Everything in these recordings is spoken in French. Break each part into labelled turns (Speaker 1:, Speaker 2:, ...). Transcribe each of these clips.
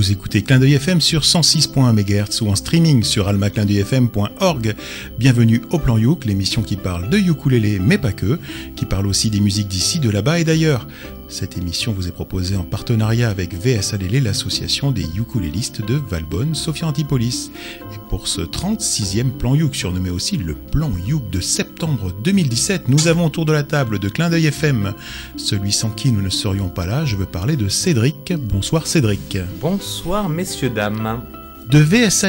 Speaker 1: Vous écoutez Clin d'œil FM sur 106.1 MHz ou en streaming sur almaclindeuilfm.org. Bienvenue au Plan Youk, l'émission qui parle de ukulélé mais pas que, qui parle aussi des musiques d'ici, de là-bas et d'ailleurs. Cette émission vous est proposée en partenariat avec VS l'association des ukulélistes de Valbonne, Sophia Antipolis. Et pour ce 36e plan Youk, surnommé aussi le plan Youk de septembre 2017, nous avons autour de la table de Clin d'œil FM, celui sans qui nous ne serions pas là, je veux parler de Cédric. Bonsoir Cédric.
Speaker 2: Bonsoir messieurs, dames.
Speaker 1: De VS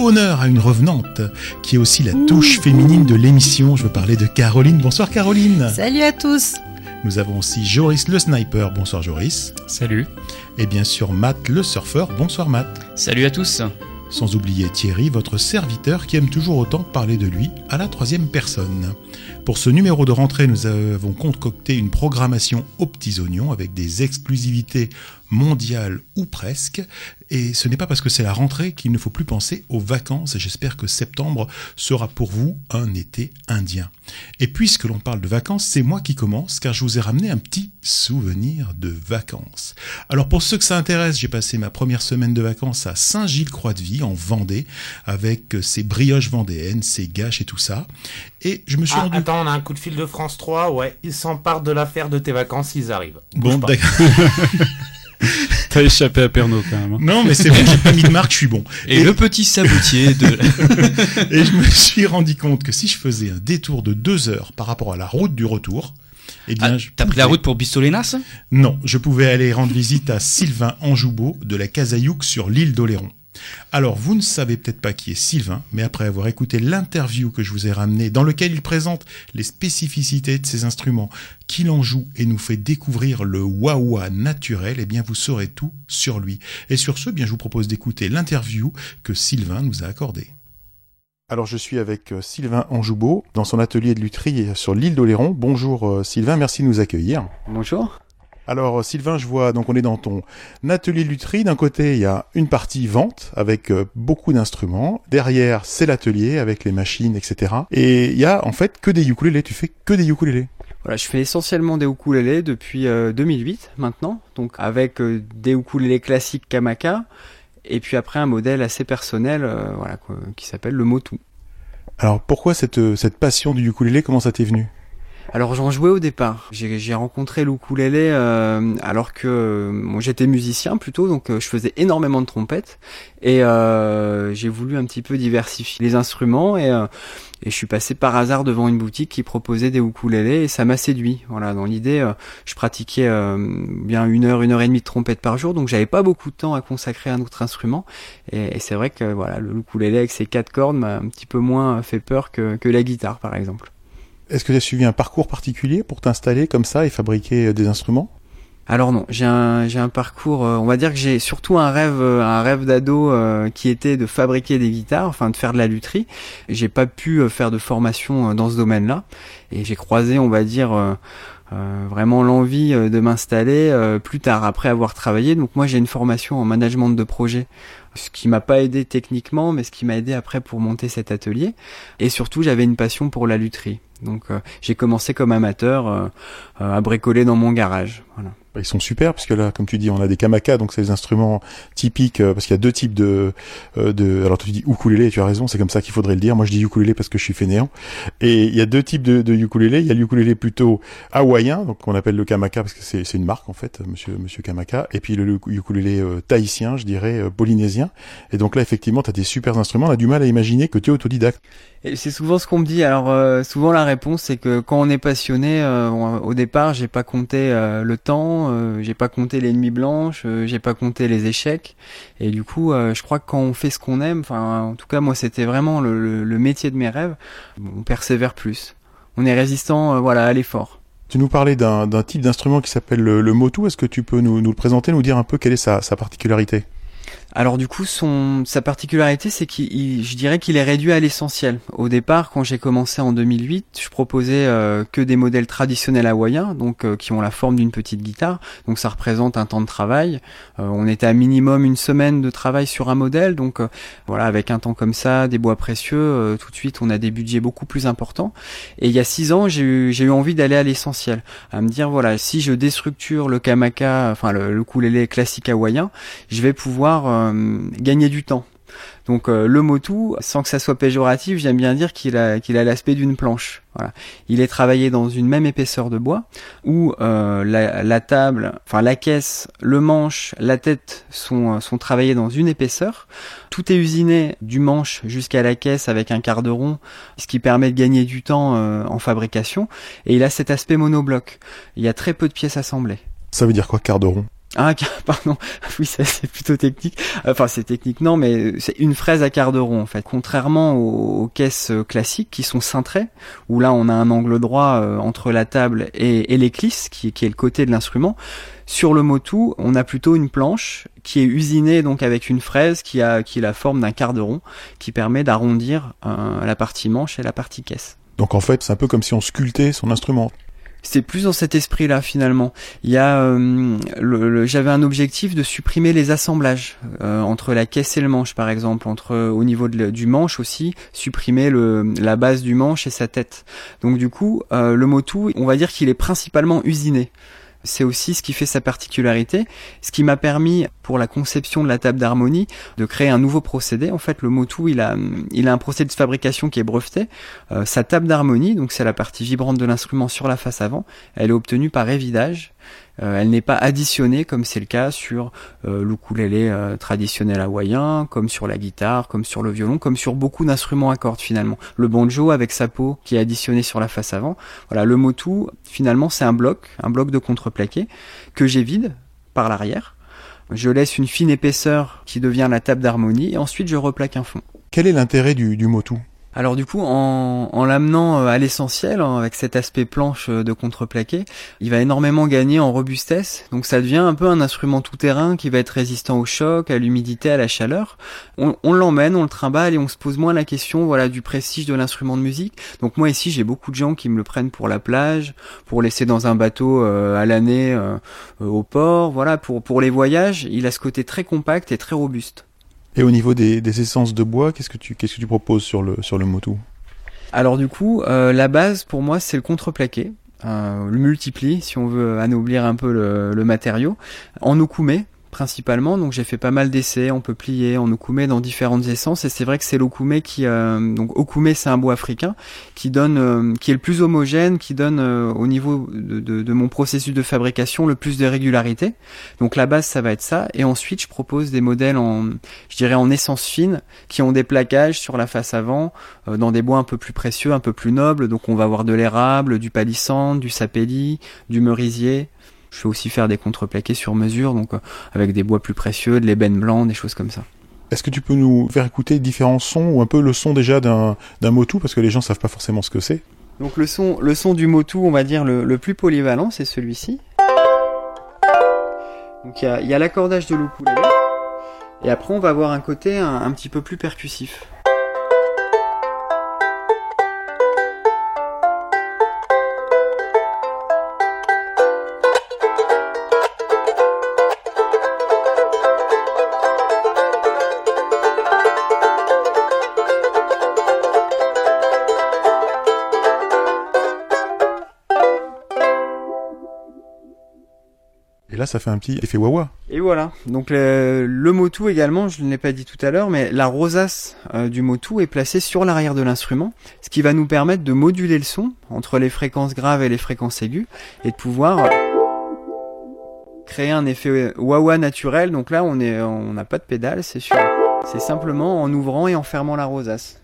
Speaker 1: honneur à une revenante, qui est aussi la touche féminine de l'émission, je veux parler de Caroline. Bonsoir Caroline.
Speaker 3: Salut à tous.
Speaker 1: Nous avons aussi Joris le sniper. Bonsoir Joris.
Speaker 4: Salut.
Speaker 1: Et bien sûr Matt le surfeur. Bonsoir Matt.
Speaker 4: Salut à tous.
Speaker 1: Sans oublier Thierry, votre serviteur qui aime toujours autant parler de lui à la troisième personne. Pour ce numéro de rentrée, nous avons concocté une programmation aux petits oignons avec des exclusivités mondiales ou presque. Et ce n'est pas parce que c'est la rentrée qu'il ne faut plus penser aux vacances. Et j'espère que septembre sera pour vous un été indien. Et puisque l'on parle de vacances, c'est moi qui commence car je vous ai ramené un petit souvenir de vacances. Alors pour ceux que ça intéresse, j'ai passé ma première semaine de vacances à Saint-Gilles-Croix-de-Vie en Vendée avec ses brioches vendéennes, ses gâches et tout ça. Et je me suis
Speaker 2: ah,
Speaker 1: rendu...
Speaker 2: Attends, on a un coup de fil de France 3, ouais, ils s'emparent de l'affaire de tes vacances, ils arrivent.
Speaker 1: bon, d'accord.
Speaker 4: T'as échappé à Pernod quand même. Hein.
Speaker 1: Non, mais c'est bon, j'ai pas mis de marque, je suis bon.
Speaker 4: Et, le petit sabotier de.
Speaker 1: et je me suis rendu compte que si je faisais un détour de deux heures par rapport à la route du retour,
Speaker 4: eh bien, ah, T'as pris la route pour Bistolénas
Speaker 1: Non, je pouvais aller rendre visite à Sylvain Anjoubeau de la Casayouk sur l'île d'Oléron. Alors, vous ne savez peut-être pas qui est Sylvain, mais après avoir écouté l'interview que je vous ai ramenée, dans lequel il présente les spécificités de ses instruments, qu'il en joue et nous fait découvrir le wah naturel, eh bien, vous saurez tout sur lui. Et sur ce, eh bien, je vous propose d'écouter l'interview que Sylvain nous a accordée. Alors je suis avec euh, Sylvain Anjoubeau dans son atelier de lutherie sur l'île d'Oléron. Bonjour euh, Sylvain, merci de nous accueillir.
Speaker 5: Bonjour.
Speaker 1: Alors Sylvain, je vois, donc on est dans ton atelier lutherie. D'un côté, il y a une partie vente avec euh, beaucoup d'instruments. Derrière, c'est l'atelier avec les machines, etc. Et il y a en fait que des ukulélés. Tu fais que des ukulélés.
Speaker 5: Voilà, je fais essentiellement des ukulélés depuis 2008 maintenant, donc avec des ukulélés classiques Kamaka et puis après un modèle assez personnel euh, voilà, qui s'appelle le Motu.
Speaker 1: Alors pourquoi cette, cette passion du ukulélé, comment ça t'est venu?
Speaker 5: Alors j'en jouais au départ. J'ai rencontré l'ukulélé euh, alors que moi j'étais musicien plutôt, donc euh, je faisais énormément de trompettes et euh, j'ai voulu un petit peu diversifier les instruments et, euh, et je suis passé par hasard devant une boutique qui proposait des ukulélés et ça m'a séduit. Voilà, dans l'idée, euh, je pratiquais bien une heure, une heure et demie de trompette par jour, donc j'avais pas beaucoup de temps à consacrer à un autre instrument. Et, et c'est vrai que voilà, le ukulélé avec ses quatre cordes m'a un petit peu moins fait peur que, que la guitare, par exemple.
Speaker 1: Est-ce que tu as suivi un parcours particulier pour t'installer comme ça et fabriquer des instruments?
Speaker 5: Alors non, j'ai un parcours. Euh, on va dire que j'ai surtout un rêve euh, un rêve d'ado euh, qui était de fabriquer des guitares, enfin de faire de la lutherie. J'ai pas pu faire de formation dans ce domaine-là et j'ai croisé, on va dire. vraiment l'envie de m'installer plus tard après avoir travaillé. Donc moi j'ai une formation en management de projet, ce qui m'a pas aidé techniquement, mais ce qui m'a aidé après pour monter cet atelier. Et surtout j'avais une passion pour la lutherie. Donc j'ai commencé comme amateur à bricoler dans mon garage. Voilà.
Speaker 1: Bah, ils sont super parce que là, comme tu dis, on a des kamaka, donc c'est des instruments typiques euh, parce qu'il y a deux types de, euh, de. Alors tu dis ukulélé, tu as raison, c'est comme ça qu'il faudrait le dire. Moi, je dis ukulélé parce que je suis fainéant. Et il y a deux types de, de ukulélé. Il y a le ukulélé plutôt hawaïen, donc on appelle le kamaka parce que c'est c'est une marque en fait, Monsieur Monsieur Kamaka. Et puis le, ukulélé euh, tahitien, je dirais polynésien. Et donc là, effectivement, tu as des super instruments. On a du mal à imaginer que tu es autodidacte.
Speaker 5: Et c'est souvent ce qu'on me dit. Alors souvent la réponse c'est que quand on est passionné, au départ, j'ai pas compté le temps euh, j'ai pas compté l'ennemi blanche, euh, j'ai pas compté les échecs. Et du coup, euh, je crois que quand on fait ce qu'on aime, enfin, en tout cas, moi, c'était vraiment le, métier de mes rêves. On persévère plus. On est résistant, voilà, à l'effort.
Speaker 1: Tu nous parlais d'un type d'instrument qui s'appelle le, motu. Est-ce que tu peux nous, le présenter, nous dire un peu quelle est sa particularité?
Speaker 5: Alors du coup, son, sa particularité, c'est qu'il, je dirais qu'il est réduit à l'essentiel. Au départ, quand j'ai commencé en 2008, je proposais euh, que des modèles traditionnels hawaïens, donc euh, qui ont la forme d'une petite guitare. Donc ça représente un temps de travail. Euh, on était à minimum une semaine de travail sur un modèle, donc voilà, avec un temps comme ça, des bois précieux, tout de suite, on a des budgets beaucoup plus importants. Et il y a six ans, j'ai eu, envie d'aller à l'essentiel, à me dire voilà, si je déstructure le kamaka, enfin le, le classique hawaïen, je vais pouvoir euh, gagner du temps. Donc euh, le motu, sans que ça soit péjoratif, j'aime bien dire qu'il a l'aspect d'une planche. Il est travaillé dans une même épaisseur de bois où euh, la, table, enfin la caisse, le manche, la tête sont sont travaillés dans une épaisseur. Tout est usiné du manche jusqu'à la caisse avec un quart de rond, ce qui permet de gagner du temps en fabrication. Et il a cet aspect monobloc. Il y a très peu de pièces assemblées.
Speaker 1: Ça veut dire quoi quart de rond?
Speaker 5: Ah, pardon. Oui, c'est plutôt technique. Enfin, c'est technique, non, mais c'est une fraise à quart de rond en fait. Contrairement aux, caisses classiques qui sont cintrées, où là on a un angle droit euh, entre la table et, l'éclisse, qui, est le côté de l'instrument. Sur le motu, on a plutôt une planche qui est usinée donc avec une fraise qui a qui la forme d'un quart de rond, qui permet d'arrondir euh, la partie manche et la partie caisse.
Speaker 1: Donc en fait, c'est un peu comme si on sculptait son instrument
Speaker 5: c'est plus dans cet esprit-là finalement. Il y a, euh, j'avais un objectif de supprimer les assemblages euh, entre la caisse et le manche, par exemple, entre au niveau du manche aussi, supprimer la base du manche et sa tête. Donc du coup, euh, le Motu, on va dire qu'il est principalement usiné. C'est aussi ce qui fait sa particularité, ce qui m'a permis pour la conception de la table d'harmonie de créer un nouveau procédé. En fait, le Motu, il a, il a un procédé de fabrication qui est breveté. Euh, sa table d'harmonie, donc c'est la partie vibrante de l'instrument sur la face avant, elle est obtenue par évidage elle n'est pas additionnée comme c'est le cas sur euh, l'ukulélé euh, traditionnel hawaïen, comme sur la guitare, comme sur le violon, comme sur beaucoup d'instruments à cordes finalement. Le banjo avec sa peau qui est additionné sur la face avant. Voilà, le motu finalement c'est un bloc, un bloc de contreplaqué que j'ai vide par l'arrière. Je laisse une fine épaisseur qui devient la table d'harmonie et ensuite je replaque un fond.
Speaker 1: Quel est l'intérêt du, du motu?
Speaker 5: Alors du coup, en, en l'amenant euh, à l'essentiel, hein, avec cet aspect planche euh, de contreplaqué, il va énormément gagner en robustesse. Donc ça devient un peu un instrument tout-terrain qui va être résistant au choc, à l'humidité, à la chaleur. On, l'emmène, on le trimballe et on se pose moins la question voilà du prestige de l'instrument de musique. Donc moi ici, j'ai beaucoup de gens qui me le prennent pour la plage, pour laisser dans un bateau euh, à l'année au port. Voilà, pour pour les voyages, il a ce côté très compact et très robuste.
Speaker 1: Et au niveau des, essences de bois, qu'est-ce que tu qu'est-ce que tu proposes sur le sur le Motu?
Speaker 5: Alors du coup, euh, la base pour moi c'est le contreplaqué. Euh, le multipli, si on veut anoblir un peu le, le matériau, en okoumé, principalement. Donc j'ai fait pas mal d'essais, on peut plier, en okume dans différentes essences. Et c'est vrai que c'est l'okume qui, euh, donc okume c'est un bois africain qui donne, euh, qui est le plus homogène, qui donne euh, au niveau de, de, de, mon processus de fabrication le plus de régularité. Donc la base ça va être ça. Et ensuite je propose des modèles en, je dirais en essence fine, qui ont des plaquages sur la face avant, dans des bois un peu plus précieux, un peu plus nobles. Donc on va avoir de l'érable, du palissandre, du sapelli, du merisier. Je fais aussi faire des contreplaqués sur mesure, donc euh, avec des bois plus précieux, de l'ébène blanc, des choses comme ça.
Speaker 1: Est-ce que tu peux nous faire écouter différents sons ou un peu le son déjà d'un motu parce que les gens savent pas forcément ce que c'est?
Speaker 5: Donc le son, le son du motu, on va dire le, plus polyvalent, c'est celui-ci. Donc il y a, l'accordage de l'ukulélé et après on va avoir un côté un petit peu plus percussif.
Speaker 1: Là, ça fait un petit effet wawa.
Speaker 5: Et voilà. Donc le, le motu également, je ne l'ai pas dit tout à l'heure, mais la rosace euh, du motu est placée sur l'arrière de l'instrument, ce qui va nous permettre de moduler le son entre les fréquences graves et les fréquences aiguës, et de pouvoir créer un effet wawa naturel. Donc là, on est, on n'a pas de pédale, c'est sûr. C'est simplement en ouvrant et en fermant la rosace.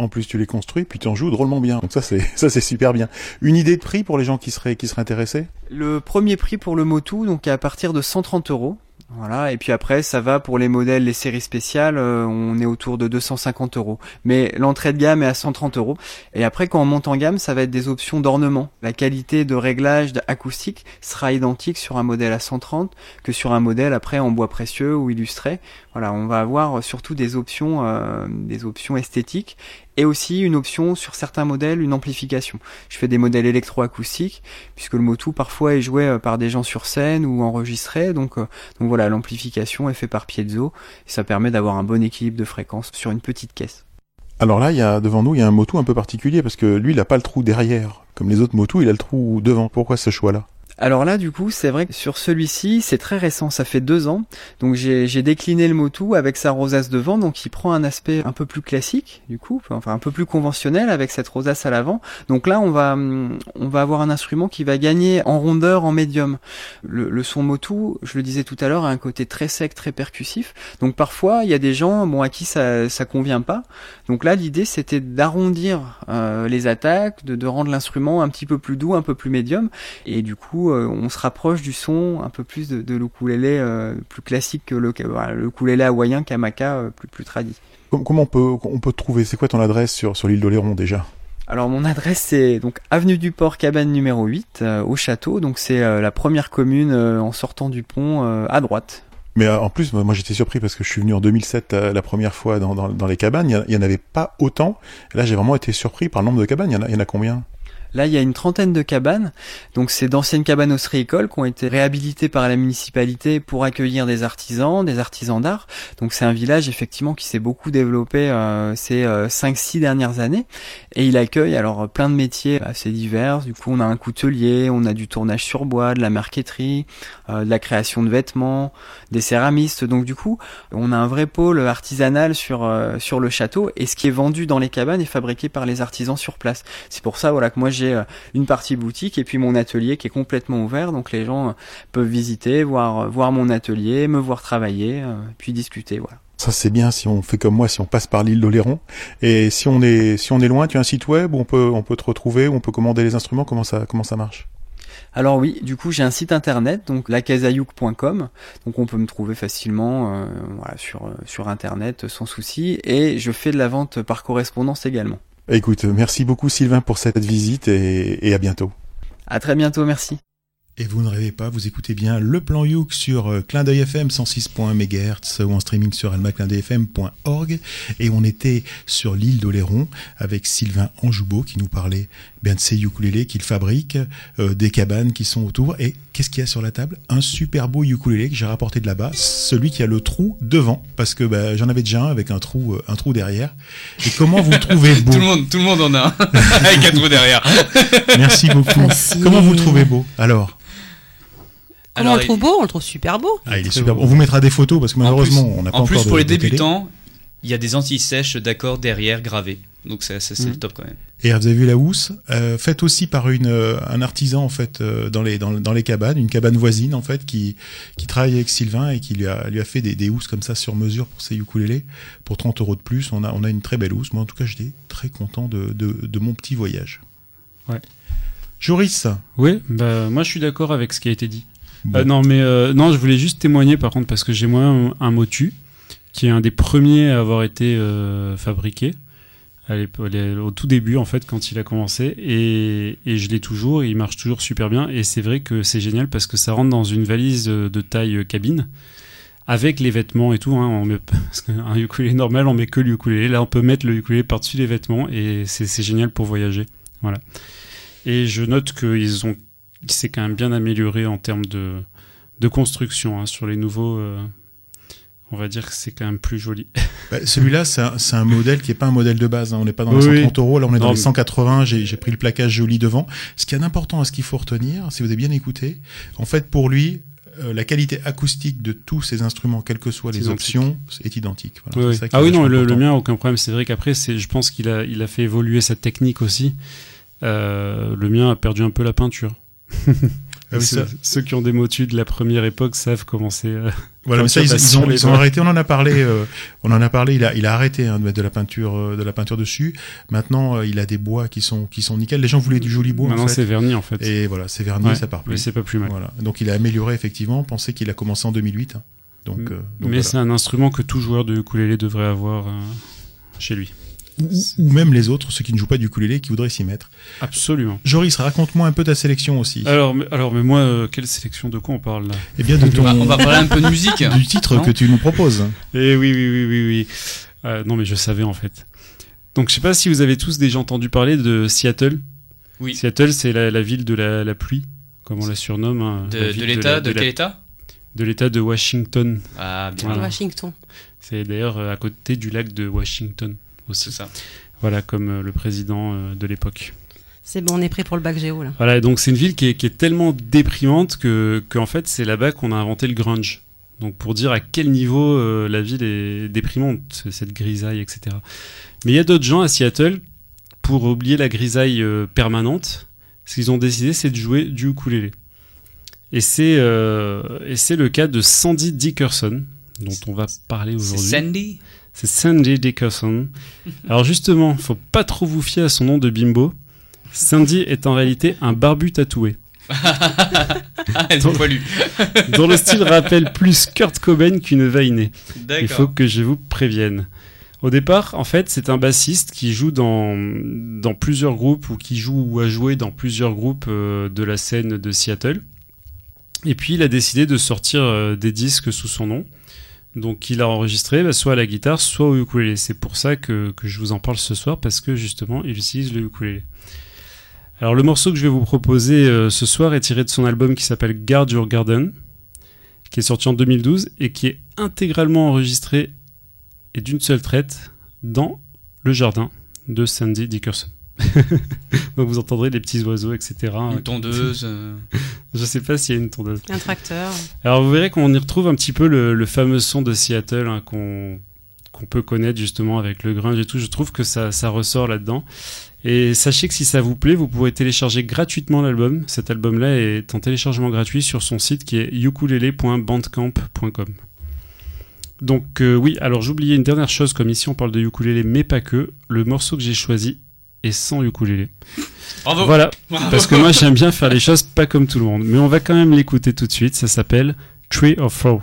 Speaker 1: En plus, tu les construis, puis tu en joues drôlement bien. Donc ça, c'est ça, c'est super bien. Une idée de prix pour les gens qui seraient qui seraient intéressés?
Speaker 5: Le premier prix pour le Motu, donc à partir de 130 euros. Voilà, et puis après, ça va pour les modèles, les séries spéciales, euh, on est autour de 250 euros. Mais l'entrée de gamme est à 130 euros. Et après, quand on monte en gamme, ça va être des options d'ornement. La qualité de réglage acoustique sera identique sur un modèle à 130 que sur un modèle après en bois précieux ou illustré. Voilà, on va avoir surtout des options, euh, des options esthétiques et aussi une option sur certains modèles, une amplification. Je fais des modèles électroacoustiques puisque le Motu parfois est joué euh, par des gens sur scène ou enregistré. Donc, donc voilà l'amplification est fait par piezo et ça permet d'avoir un bon équilibre de fréquence sur une petite caisse.
Speaker 1: Alors là, il y a devant nous, il y a un moto un peu particulier parce que lui, il n'a pas le trou derrière. Comme les autres motos, il a le trou devant. Pourquoi ce choix-là?
Speaker 5: Alors là, du coup, c'est vrai que sur celui-ci, c'est très récent, ça fait deux ans. Donc j'ai décliné le Motu avec sa rosace devant, donc il prend un aspect un peu plus classique, du coup, enfin un peu plus conventionnel avec cette rosace à l'avant. Donc là, on va on va avoir un instrument qui va gagner en rondeur, en médium. Le, son Motu, je le disais tout à l'heure, a un côté très sec, très percussif. Donc parfois, il y a des gens, bon, à qui ça ça convient pas. Donc là, l'idée, c'était d'arrondir euh, les attaques, de, de rendre l'instrument un petit peu plus doux, un peu plus médium, et du coup euh, on se rapproche du son un peu plus de, de l'ukulélé euh, plus classique que le, le ukulélé hawaïen kamaka euh, plus plus tradit.
Speaker 1: Comment on peut on peut te trouver C'est quoi ton adresse sur sur l'île d'Oléron déjà?
Speaker 5: Alors mon adresse c'est donc avenue du Port cabane numéro 8 au château donc c'est la première commune en sortant du pont à droite.
Speaker 1: Mais en plus moi j'étais surpris parce que je suis venu en 2007 la première fois dans, dans, les cabanes, il y, en avait pas autant. Là j'ai vraiment été surpris par le nombre de cabanes, il y en a, il y en a combien?
Speaker 5: Là, il y a une trentaine de cabanes. Donc, c'est d'anciennes cabanes ostréicoles qui ont été réhabilitées par la municipalité pour accueillir des artisans, des artisans d'art. Donc, c'est un village effectivement qui s'est beaucoup développé euh, ces euh, 5-6 dernières années. Et il accueille alors plein de métiers assez divers. Du coup, on a un coutelier, on a du tournage sur bois, de la marqueterie, euh, de la création de vêtements, des céramistes. Donc, du coup, on a un vrai pôle artisanal sur euh, sur le château. Et ce qui est vendu dans les cabanes est fabriqué par les artisans sur place. C'est pour ça, voilà, que moi j'ai euh, une partie boutique et puis mon atelier qui est complètement ouvert, donc les gens euh, peuvent visiter, voir euh, voir mon atelier, me voir travailler, puis discuter, voilà.
Speaker 1: Ça c'est bien si on fait comme moi, si on passe par l'île d'Oléron. Et si on est si on est loin, tu as un site web où on peut on peut te retrouver, où on peut commander les instruments. Comment ça comment ça marche?
Speaker 5: Alors oui, du coup j'ai un site internet, donc lacasayouk.com, donc on peut me trouver facilement voilà, sur, sur internet sans souci, et je fais de la vente par correspondance également.
Speaker 1: Écoute, merci beaucoup Sylvain pour cette visite et, à bientôt.
Speaker 5: À très bientôt, merci.
Speaker 1: Et vous ne rêvez pas, vous écoutez bien le plan Youk sur euh, Clin d'œil FM 106.MHz ou en streaming sur almaclindeuilfm.org. Et on était sur l'île d'Oléron avec Sylvain Anjoubeau qui nous parlait bien de ses ukulélés qu'il fabrique, euh, des cabanes qui sont autour. Et qu'est-ce qu'il y a sur la table? Un super beau ukulélé que j'ai rapporté de là-bas, celui qui a le trou devant, parce que bah, j'en avais déjà un avec un trou, euh, un trou derrière. Et comment vous le trouvez beau?
Speaker 4: Tout, le monde, tout le monde en a un avec un trou derrière.
Speaker 1: Merci beaucoup. Comment vous le trouvez beau? Alors?
Speaker 3: Comment on le trouve beau? On le trouve super beau.
Speaker 1: Ah, il est super beau. On vous mettra des photos parce que malheureusement, on n'a pas
Speaker 6: encore
Speaker 1: En
Speaker 6: plus, pour
Speaker 1: de,
Speaker 6: les débutants, il y a des anti-sèches d'accord derrière gravés. Donc c'est c'est
Speaker 1: Mhm.
Speaker 6: le top quand même.
Speaker 1: Et vous avez vu la housse, euh, faite aussi par une, euh, un artisan en fait euh, dans les dans, dans les cabanes, une cabane voisine en fait qui qui travaille avec Sylvain et qui lui a lui a fait des, des housses comme ça sur mesure pour ses ukulélés pour 30 euros de plus. On a on a une très belle housse. Moi en tout cas j'étais très content de, de de mon petit voyage.
Speaker 4: Ouais.
Speaker 1: Joris.
Speaker 4: Oui, bah moi je suis d'accord avec ce qui a été dit.
Speaker 1: Bon.
Speaker 4: Euh, non, mais euh, non, je voulais juste témoigner par contre parce que j'ai moi un, un Motu qui est un des premiers à avoir été euh, fabriqué au tout début en fait quand il a commencé et, et je l'ai toujours, il marche toujours super bien et c'est vrai que c'est génial parce que ça rentre dans une valise euh, de taille euh, cabine avec les vêtements et tout. Hein, on parce qu'un normal, on met que le ukulélé. Là, on peut mettre le ukulélé par-dessus les vêtements et c'est c'est génial pour voyager. Voilà. Et je note qu'ils ont, s'est quand même bien amélioré en termes de, de construction hein, sur les nouveaux. euh, on va dire que c'est quand même plus joli.
Speaker 1: Bah, Celui-là, c'est un, modèle qui est pas un modèle de base. hein. On n'est pas dans
Speaker 4: Oui,
Speaker 1: les
Speaker 4: oui.
Speaker 1: 130 euros. Là, on est dans
Speaker 4: Non,
Speaker 1: les
Speaker 4: mais-
Speaker 1: 180. J'ai j'ai pris le plaquage joli devant. Ce qui est important, ce qu'il faut retenir, si vous avez bien écouté, en fait, pour lui, euh, la qualité acoustique de tous ces instruments, quelles que soient les
Speaker 4: identique.
Speaker 1: options, est identique. Voilà,
Speaker 4: Oui,
Speaker 1: c'est
Speaker 4: oui.
Speaker 1: ça qui est
Speaker 4: Ah oui, non, le, le mien, aucun problème. C'est vrai qu'après, c'est, je pense qu'il a, il a fait évoluer sa technique aussi. Euh, le mien a perdu un peu la peinture.
Speaker 1: Ah oui,
Speaker 4: ceux,
Speaker 1: ça-
Speaker 4: ceux qui ont des motus de la première époque savent comment c'est. euh,
Speaker 1: Voilà, mais ça, ils,
Speaker 4: bah,
Speaker 1: ils ont, ils arrêté. On en a parlé. euh, on en a parlé. Il a, il a arrêté hein, de mettre de la peinture, euh, de la peinture dessus. Maintenant, euh, il a des bois qui sont, qui sont nickel. Les gens voulaient du joli bois.
Speaker 4: Maintenant,
Speaker 1: en
Speaker 4: c'est verni en fait.
Speaker 1: Et voilà, c'est verni,
Speaker 4: Ouais,
Speaker 1: ça part
Speaker 4: mais
Speaker 1: plus.
Speaker 4: c'est pas plus mal.
Speaker 1: Voilà. Donc, il a amélioré effectivement. Pensez qu'il a commencé en 2008. hein. Donc, donc
Speaker 4: Mais
Speaker 1: voilà.
Speaker 4: c'est un instrument que tout joueur de ukulélé devrait avoir chez lui.
Speaker 1: Ou, ou même les autres, ceux qui ne jouent pas du ukulélé, qui voudraient s'y mettre.
Speaker 4: Absolument.
Speaker 1: Joris, raconte-moi un peu ta sélection aussi.
Speaker 4: Alors, mais, alors, mais moi, euh, quelle sélection de quoi on parle là?
Speaker 1: Eh bien, de
Speaker 6: On
Speaker 1: ton,
Speaker 6: va, on va parler un peu de musique.
Speaker 1: du titre
Speaker 6: Non
Speaker 1: que tu nous proposes.
Speaker 4: Eh oui, oui, oui, oui, oui. Euh, non, mais je savais en fait. Donc, je sais pas si vous avez tous déjà entendu parler de Seattle.
Speaker 6: Oui.
Speaker 4: Seattle, c'est la, la ville de la, la pluie, comme on la surnomme. hein, la
Speaker 6: De,
Speaker 4: ville
Speaker 6: de
Speaker 4: la-
Speaker 6: l'État, de,
Speaker 4: la-
Speaker 6: quel État?
Speaker 4: De l'État de Washington.
Speaker 6: Ah, bien.
Speaker 4: Voilà.
Speaker 3: Washington.
Speaker 4: C'est d'ailleurs euh, à côté du lac de Washington aussi.
Speaker 6: ça.
Speaker 4: Voilà, comme euh, le président euh, de l'époque.
Speaker 3: C'est bon, on est prêt pour le bac géo là.
Speaker 4: Voilà, donc c'est une ville qui est, qui est tellement déprimante que, que en fait, c'est là-bas qu'on a inventé le grunge. Donc pour dire à quel niveau euh, la ville est déprimante, cette grisaille, etc. Mais il y a d'autres gens à Seattle, pour oublier la grisaille euh, permanente, ce qu'ils ont décidé, c'est de jouer du ukulélé. Et c'est euh, et c'est le cas de Sandy Dickerson, dont on va parler
Speaker 6: C'est
Speaker 4: aujourd'hui.
Speaker 6: Sandy?
Speaker 4: C'est Sandy Dickerson. Alors justement, faut pas trop vous fier à son nom de bimbo. Sandy est en réalité un barbu tatoué,
Speaker 6: Ah, elle poilue.
Speaker 4: dont le style rappelle plus Kurt Cobain qu'une vainée. Il faut que je vous prévienne. Au départ, en fait, c'est un bassiste qui joue dans, dans plusieurs groupes ou qui joue ou a joué dans plusieurs groupes euh, de la scène de Seattle. Et puis, il a décidé de sortir euh, des disques sous son nom. Donc, il a enregistré bah, soit à la guitare, soit au ukulélé. C'est pour ça que, je vous en parle ce soir, parce que justement, il utilise le ukulélé. Alors, le morceau que je vais vous proposer euh, ce soir est tiré de son album qui s'appelle Guard Your Garden, qui est sorti en 2012 et qui est intégralement enregistré et d'une seule traite dans le jardin de Sandy Dickerson. Donc vous entendrez les petits oiseaux, etc.
Speaker 6: Une tondeuse. euh,
Speaker 4: Je sais pas s'il y a une tondeuse.
Speaker 3: Un tracteur.
Speaker 4: Alors vous verrez qu'on y retrouve un petit peu le, le fameux son de Seattle hein, qu'on qu'on peut connaître justement avec le grunge et tout. Je trouve que ça, ça ressort là-dedans. Et sachez que si ça vous plaît, vous pourrez télécharger gratuitement l'album. Cet album-là est en téléchargement gratuit sur son site qui est ukulele.bandcamp.com. Donc euh, oui, alors j'oubliais une dernière chose, comme ici on parle de ukulélé, mais pas que. Le morceau que j'ai choisi est sans ukulélé.
Speaker 6: Bravo.
Speaker 4: Voilà, parce que moi j'aime bien faire les choses pas comme tout le monde. Mais on va quand même l'écouter tout de suite. Ça s'appelle Tree of Throw.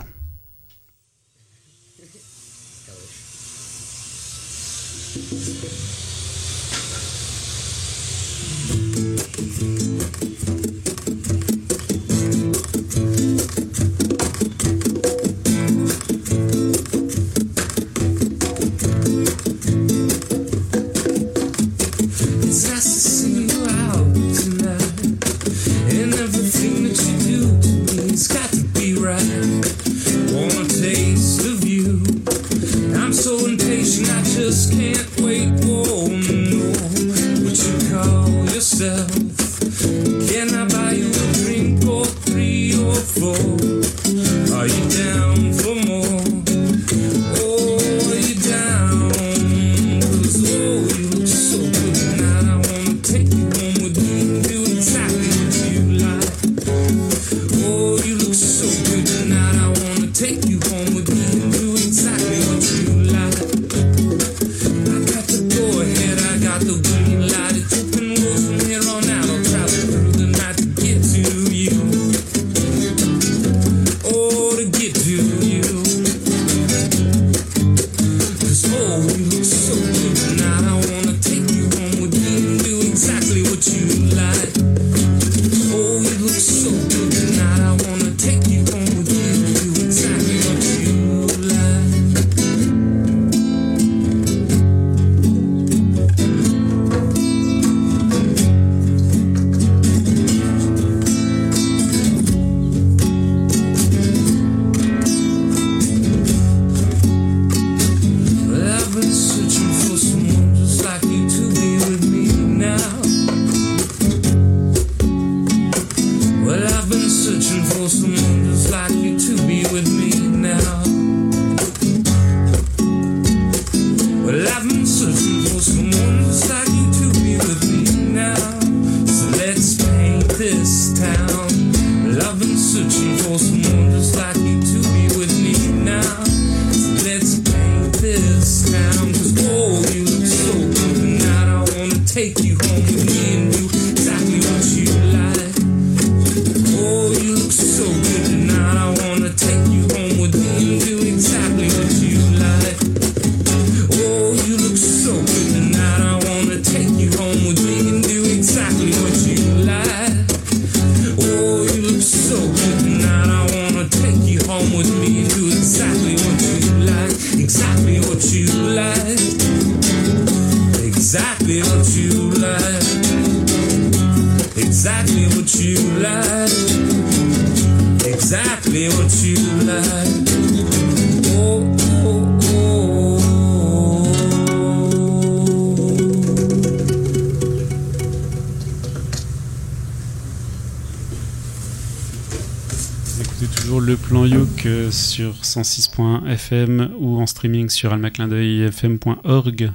Speaker 4: 106.fm ou en streaming sur almaclindeuilfm.org.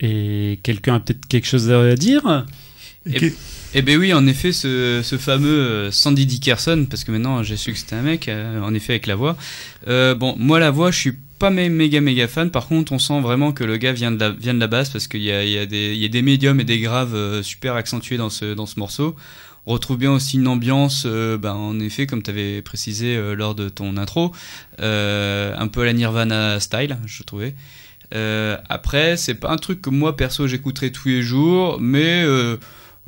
Speaker 4: Et quelqu'un a peut-être quelque chose à dire?
Speaker 6: Eh et, et eh ben oui, en effet, ce, fameux euh, Sandy Dickerson, parce que maintenant j'ai su que c'était un mec, euh, en effet, avec la voix. Euh, bon, moi, la voix, je suis pas méga méga fan. Par contre, on sent vraiment que le gars vient de la, vient de la basse, parce qu'il y a, y, y a, des médiums et des graves super accentués dans ce, dans ce morceau. On retrouve bien aussi une ambiance, euh, ben, en effet, comme tu avais précisé euh, lors de ton intro, euh, un peu à la Nirvana style, je trouvais. Euh, après, c'est pas un truc que moi perso j'écouterai tous les jours, mais euh,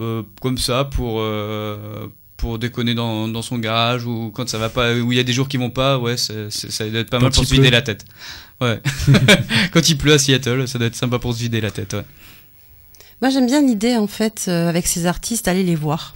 Speaker 6: euh, comme ça pour euh, pour déconner dans, dans son garage ou quand ça va pas, où il y a des jours qui vont pas, ouais, ça doit être pas
Speaker 4: Quand
Speaker 6: mal pour se vider la tête. Ouais. quand il pleut à Seattle, ça doit être sympa pour se vider la tête. Ouais.
Speaker 3: Moi, j'aime bien l'idée, en fait, euh, avec ces artistes, d'aller les voir.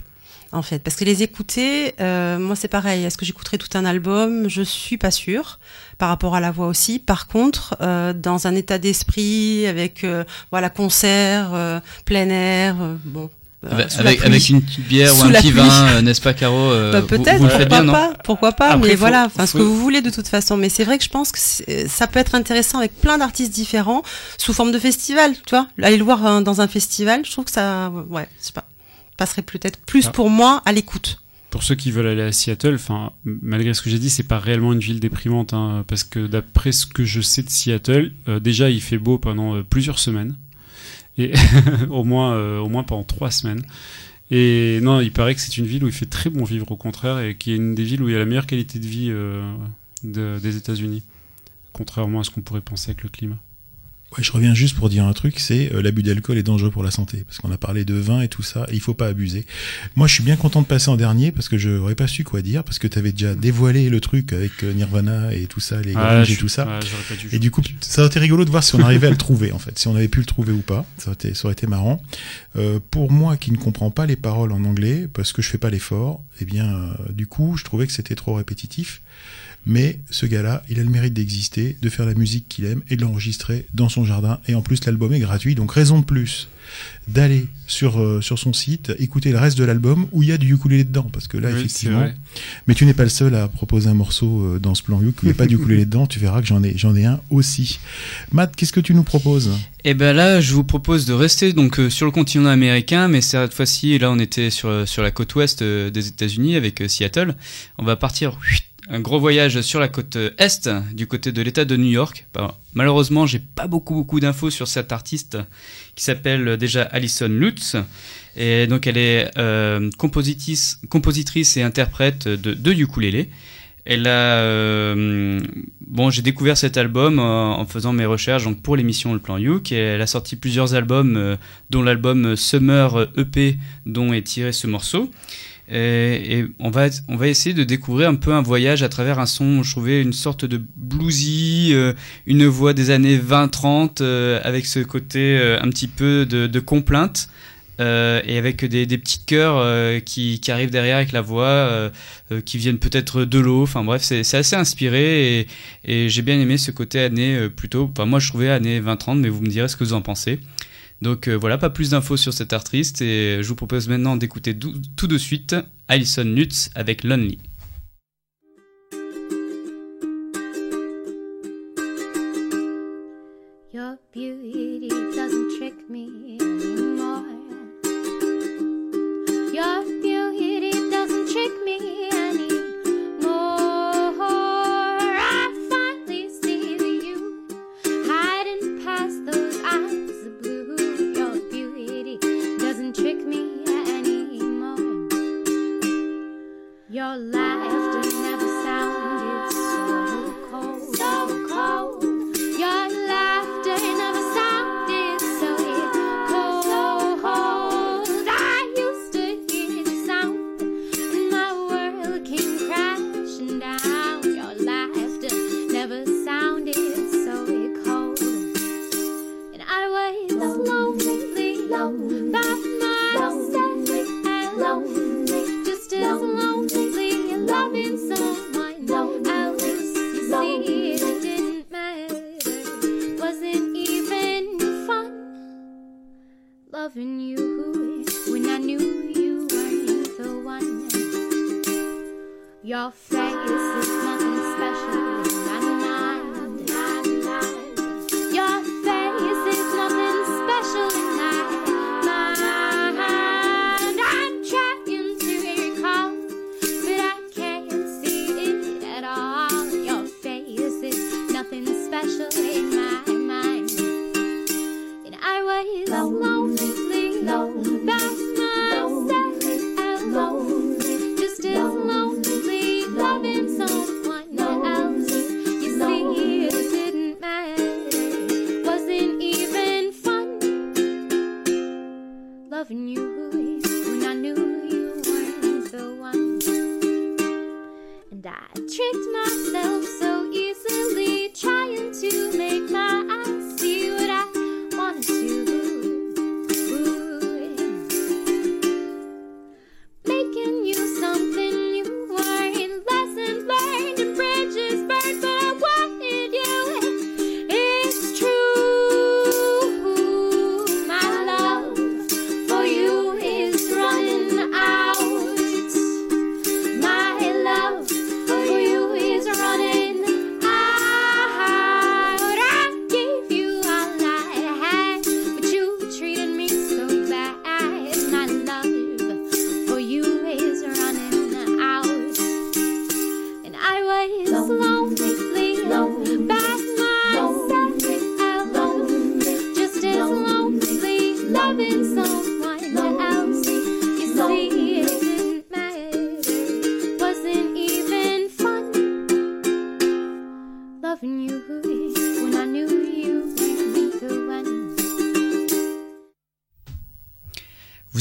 Speaker 3: En fait, parce que les écouter, euh, moi c'est pareil. Est-ce que j'écouterai tout un album? Je suis pas sûre. Par rapport à la voix aussi. Par contre, euh, dans un état d'esprit, avec euh, voilà concert, euh, plein air, euh, bon. euh,
Speaker 6: Avec, avec, une petite bière
Speaker 3: Sous
Speaker 6: ou un petit
Speaker 3: pluie.
Speaker 6: vin, euh, n'est-ce pas, Caro euh,
Speaker 3: Bah, peut-être, pourquoi
Speaker 6: non
Speaker 3: pas, pourquoi pas, mais
Speaker 6: faut-
Speaker 3: voilà, enfin ce
Speaker 6: faut-
Speaker 3: que vous voulez de toute façon. Mais c'est vrai que je pense que ça peut être intéressant avec plein d'artistes différents sous forme de festival, tu vois. Aller le voir euh, dans un festival, je trouve que ça, ouais, je sais pas, passerait peut-être plus
Speaker 4: Ah.
Speaker 3: pour moi à l'écoute.
Speaker 4: Pour ceux qui veulent aller à Seattle, enfin, malgré ce que j'ai dit, c'est pas réellement une ville déprimante, hein, parce que d'après ce que je sais de Seattle, euh, déjà il fait beau pendant euh, plusieurs semaines, et au moins, euh, au moins pendant trois semaines. Et non, il paraît que c'est une ville où il fait très bon vivre, au contraire, et qui est une des villes où il y a la meilleure qualité de vie de- des États-Unis, contrairement à ce qu'on pourrait penser avec le climat.
Speaker 1: Ouais, je reviens juste pour dire un truc, c'est euh, l'abus d'alcool est dangereux pour la santé, parce qu'on a parlé de vin et tout ça, et il faut pas abuser. Moi, je suis bien content de passer en dernier, parce que je n'aurais pas su quoi dire, parce que tu avais déjà dévoilé le truc avec euh, Nirvana et tout ça, les
Speaker 4: Ah,
Speaker 1: et
Speaker 4: suis-
Speaker 1: tout ça. Et du coup, ça aurait été rigolo de voir si on arrivait à le trouver, en fait, si on avait pu le trouver ou pas. Ça aurait été, ça aurait été marrant. Euh, pour moi, qui ne comprends pas les paroles en anglais, parce que je fais pas l'effort, eh bien, euh, du coup, je trouvais que c'était trop répétitif. Mais ce gars-là, il a le mérite d'exister, de faire la musique qu'il aime et de l'enregistrer dans son jardin. Et en plus, l'album est gratuit, donc raison de plus d'aller sur, euh, sur son site, écouter le reste de l'album où il y a du ukulélé dedans. Parce que là,
Speaker 4: Oui,
Speaker 1: effectivement. Mais tu n'es pas le seul à proposer un morceau euh, dans ce plan il n'y a pas du ukulélé dedans. Tu verras que j'en ai, j'en ai un aussi. Matt, qu'est-ce que tu nous proposes?
Speaker 6: Et ben là, je vous propose de rester donc euh, sur le continent américain, mais cette fois-ci, là, on était sur sur la côte ouest euh, des États-Unis avec euh, Seattle. On va partir un gros voyage sur la côte euh, est, du côté de l'État de New York. Bah, malheureusement, j'ai pas beaucoup beaucoup d'infos sur cette artiste qui s'appelle euh, déjà Alison Lutz. Et donc, elle est euh, compositrice, compositrice et interprète de, de ukulélé. Elle a bon, j'ai découvert cet album en faisant mes recherches donc pour l'émission Le Plan Youk. Elle a sorti plusieurs albums, dont l'album Summer EP, dont est tiré ce morceau. Et, et on va essayer de découvrir un peu un voyage à travers un son. Je trouvais une sorte de bluesy, euh, une voix des années 20-30 euh, avec ce côté euh, un petit peu de, complainte. euh, et avec des, petits chœurs euh, qui, arrivent derrière avec la voix, euh, euh, qui viennent peut-être de l'eau. Enfin bref, c'est assez inspiré et, et j'ai bien aimé ce côté année euh, plutôt. Enfin, moi je trouvais année 20-30, mais vous me direz ce que vous en pensez. Donc euh, voilà, pas plus d'infos sur cet artiste et je vous propose maintenant d'écouter tout de suite Alison Lutz avec Lonely.
Speaker 7: Your laughter loving you when I knew you were the one. Your face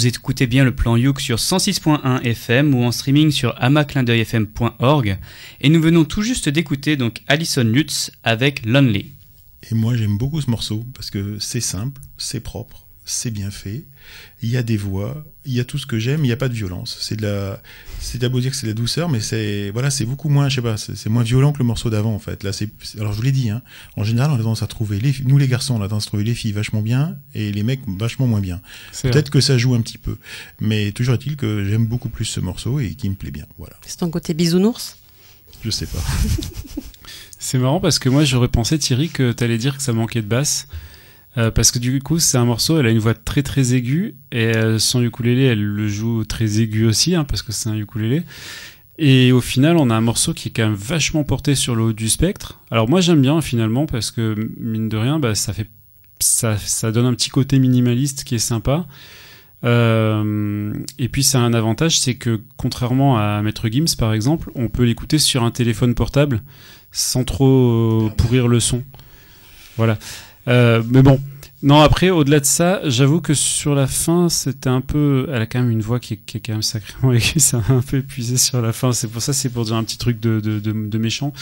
Speaker 6: Vous écoutez bien le plan Youk sur 106.1 FM ou en streaming sur amaclindeuilfm.org et nous venons tout juste d'écouter donc Alison Lutz avec Lonely.
Speaker 1: Et moi, j'aime beaucoup ce morceau parce que c'est simple, c'est propre, c'est bien fait. Il y a des voix, il y a tout ce que j'aime, il n'y a pas de violence. C'est de la, c'est beau dire que c'est de la douceur, mais c'est, voilà, c'est beaucoup moins, je sais pas, c'est moins violent que le morceau d'avant en fait. Là, c'est, alors je vous l'ai dit, hein, en général, on a tendance à trouver les, nous les garçons, on a tendance à trouver les filles vachement bien et les mecs vachement moins bien.
Speaker 4: C'est
Speaker 1: Peut-être que ça joue un petit peu, mais toujours est-il que j'aime beaucoup plus ce morceau et qui me plaît bien. Voilà,
Speaker 3: C'est ton côté bisounours?
Speaker 1: Je sais pas.
Speaker 4: C'est marrant parce que moi j'aurais pensé Thierry que t'allais dire que ça manquait de basse. Euh, parce que du coup c'est un morceau, elle a une voix très très aiguë et euh, son ukulélé elle le joue très aigu aussi hein, parce que c'est un ukulélé. Et au final on a un morceau qui est quand même vachement porté sur le haut du spectre. Alors moi j'aime bien finalement parce que mine de rien bah, ça fait ça, ça donne un petit côté minimaliste qui est sympa. Euh, et puis ça a un avantage, c'est que contrairement à Maître Gims par exemple, on peut l'écouter sur un téléphone portable sans trop euh, pourrir le son. Voilà. Euh, mais bon. Non, après, au-delà de ça, j'avoue que sur la fin, c'était un peu. Elle a quand même une voix qui est, qui est quand même sacrément aiguë, ça un peu épuisé sur la fin. C'est pour ça, c'est pour dire un petit truc de, de, de, de méchant.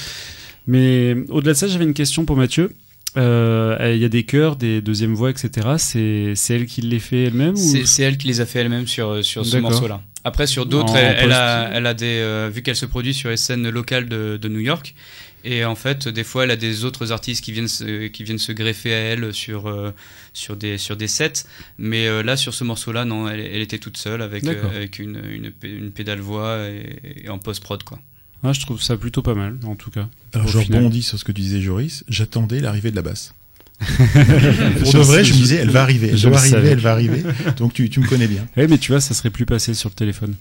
Speaker 4: Mais au-delà de ça, j'avais une question pour Mathieu. Euh, Il y a des chœurs, des deuxièmes voix, etc. C'est elle qui les fait elle-même ou...
Speaker 6: C'est elle qui les a fait elle-même sur, sur ce morceau-là. Après, sur d'autres, elle, a, elle a des. euh, vu qu'elle se produit sur les scènes locales de, de New York, et en fait, des fois, elle a des autres artistes qui viennent se, qui viennent se greffer à elle sur, euh, sur, des, sur des sets. Mais euh, là, sur ce morceau-là, non, elle, elle était toute seule avec, euh, avec une, une, pé- une pédale voix et, et en post-prod, quoi.
Speaker 4: Ah, je trouve ça plutôt pas mal, en tout cas.
Speaker 1: Alors je rebondis sur ce que tu disais Joris, j'attendais l'arrivée de la basse. Pour de vrai, je me disais, elle va arriver, elle
Speaker 4: Je
Speaker 1: va arriver,
Speaker 4: savais.
Speaker 1: elle va arriver. Donc tu, tu me connais bien.
Speaker 4: Ouais, mais tu vois, ça serait plus passé sur le téléphone.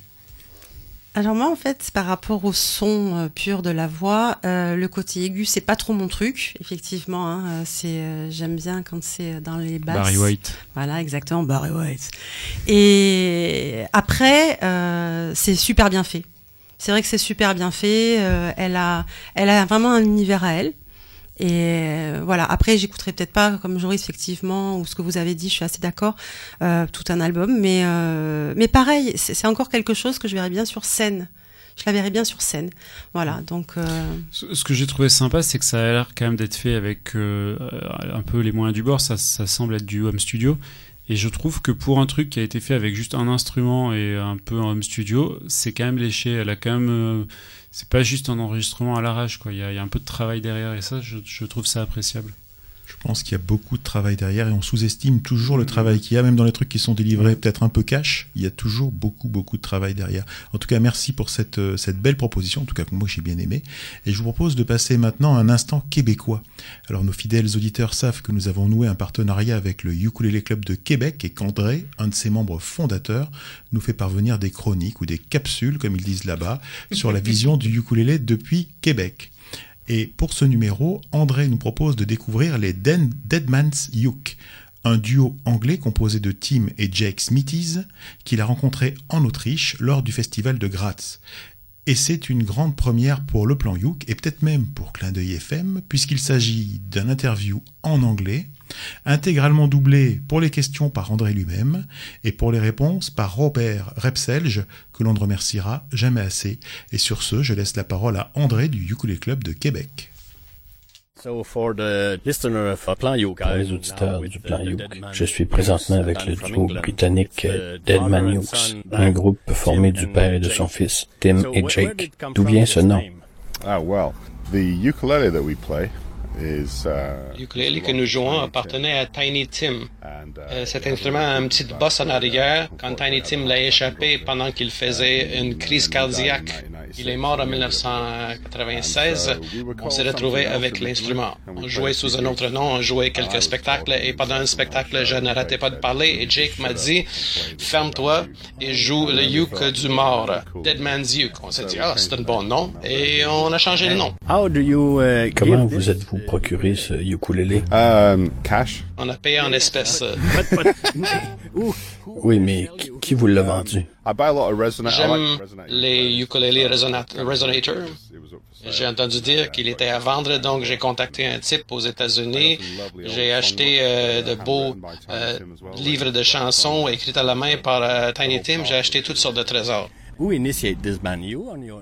Speaker 3: Alors moi en fait par rapport au son euh, pur de la voix, euh, le côté aigu c'est pas trop mon truc effectivement. hein, euh, c'est euh, j'aime bien quand c'est dans les basses.
Speaker 4: Barry White.
Speaker 3: Voilà exactement Barry White. Et après c'est super bien fait. C'est vrai que c'est super bien fait. elle a elle a vraiment un univers à elle. Et euh, voilà. Après, j'écouterai peut-être pas comme Joris effectivement ou ce que vous avez dit. Je suis assez d'accord. euh, tout un album, mais euh, mais pareil, c'est encore quelque chose que je verrais bien sur scène. Je la verrais bien sur scène. Voilà. Donc
Speaker 4: Ce que j'ai trouvé sympa, c'est que ça a l'air quand même d'être fait avec un peu les moyens du bord. Ça, ça semble être du home studio. Et je trouve que pour un truc qui a été fait avec juste un instrument et un peu un home studio, c'est quand même léché. Elle a quand même. C'est pas juste un enregistrement à l'arrache, quoi. Il y, a, un peu de travail derrière et ça, je trouve ça appréciable.
Speaker 1: Je pense qu'il y a beaucoup de travail derrière et on sous-estime toujours le travail qu'il y a, même dans les trucs qui sont délivrés peut-être un peu cash. Il y a toujours beaucoup, beaucoup de travail derrière. En tout cas, merci pour cette, euh, belle proposition, en tout cas que moi j'ai bien aimé. Et je vous propose de passer maintenant un instant québécois. Alors nos fidèles auditeurs savent que nous avons noué un partenariat avec le Ukulele Club de Québec et qu'André, un de ses membres fondateurs, nous fait parvenir des chroniques ou des capsules, comme ils disent là-bas, sur la vision du ukulélé depuis Québec. Et pour ce numéro, André nous propose de découvrir les Deadman's Uke, un duo anglais composé de Tim et Jake Smithies qu'il a rencontré en Autriche lors du festival de Graz. Et c'est une grande première pour le plan Youk et peut-être même pour Clin d'œil FM, puisqu'il s'agit d'un interview en anglais, intégralement doublé pour les questions par André lui-même et pour les réponses par Robert Repselge, que l'on ne remerciera jamais assez. Et sur ce, je laisse la parole à André du Ukulele Club de Québec.
Speaker 8: Pour les auditeurs du plan Youk, je suis présentement avec le duo britannique euh, Deadman Hughes, un groupe formé du père et de son fils, Tim et Jake. D'où vient ce nom?
Speaker 9: Ah, well, the ukulele that we play. Uh,
Speaker 10: L'ukulélé que nous jouons appartenait à Tiny Tim.
Speaker 9: uh,
Speaker 10: Euh, cet instrument a une petite bosse en arrière. Quand Tiny Tim l'a échappé pendant qu'il faisait une crise cardiaque, il est mort en 1996. On s'est retrouvé avec l'instrument. On jouait sous un autre nom, on jouait quelques spectacles et pendant un spectacle, je n'arrêtais pas de parler et Jake m'a dit ferme-toi et joue le uke du mort, Dead Man's Uke. On s'est dit ah c'est un bon nom et on a changé le nom.
Speaker 8: How do you, uh, Comment vous êtes-vous? Procuré ce ukulélé?
Speaker 9: um, cash?
Speaker 10: On a payé en espèces.
Speaker 8: Oui, mais qui, qui vous l'a vendu?
Speaker 9: I buy a lot of resonators. I
Speaker 10: J'aime les ukulélés
Speaker 9: sale.
Speaker 10: J'ai entendu dire qu'il était à vendre, donc j'ai contacté un type aux États-Unis. J'ai acheté euh, de beaux euh, livres de chansons écrits à la main par euh, Tiny Tim. J'ai acheté toutes sortes de trésors.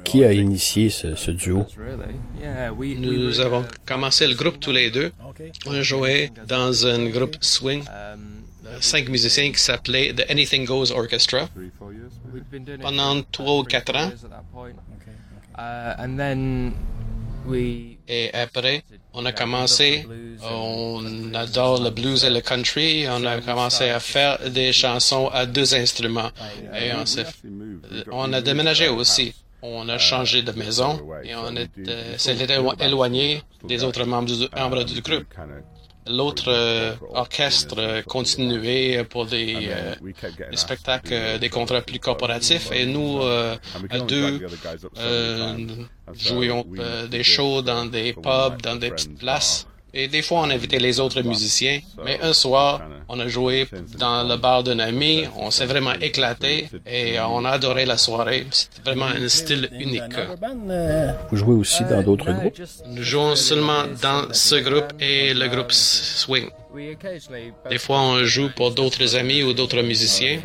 Speaker 8: Qui a initié ce, ce duo?
Speaker 10: Nous avons commencé le groupe tous les deux. On jouait dans un groupe swing, euh, cinq musiciens qui s'appelait The Anything Goes Orchestra. Pendant trois ou quatre ans. Et après, on a commencé, on adore le blues et le country, on a commencé à faire des chansons à deux instruments. Et on on a déménagé aussi. On a changé de maison et on euh, s'est éloigné des autres membres du, membres du groupe. L'autre euh, orchestre euh, continuait pour des, euh,
Speaker 9: We kept getting
Speaker 10: des spectacles, euh, des contrats plus corporatifs. Et nous, euh, à deux, euh, jouions euh, des shows dans des pubs, dans des petites places. Et des fois, on invitait les autres musiciens. Mais un soir, on a joué dans le bar d'un ami. On s'est vraiment éclaté et on a adoré la soirée. C'était vraiment un style unique.
Speaker 8: Vous jouez aussi dans d'autres groupes?
Speaker 10: Nous jouons seulement dans ce groupe et le groupe Swing. Des fois, on joue pour d'autres amis ou d'autres musiciens,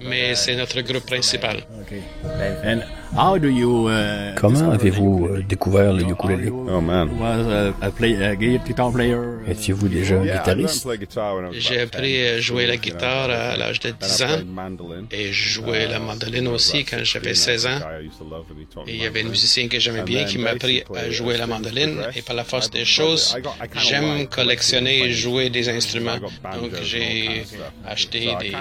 Speaker 10: mais c'est notre groupe principal.
Speaker 8: And how do you, uh, Comment avez-vous euh, découvert le ukulélé?
Speaker 9: Oh man.
Speaker 8: Étiez-vous déjà guitariste?
Speaker 10: J'ai appris
Speaker 9: 10,
Speaker 10: à jouer la
Speaker 9: 12, you know.
Speaker 10: guitare à l'âge de
Speaker 9: Then I
Speaker 10: 10 ans et je jouais la mandoline aussi quand j'avais 16 ans. Et il y avait un musicien que j'aimais bien qui m'a appris à jouer la mandoline et par la force des choses, j'aime collectionner et jouer des instruments. Donc j'ai acheté des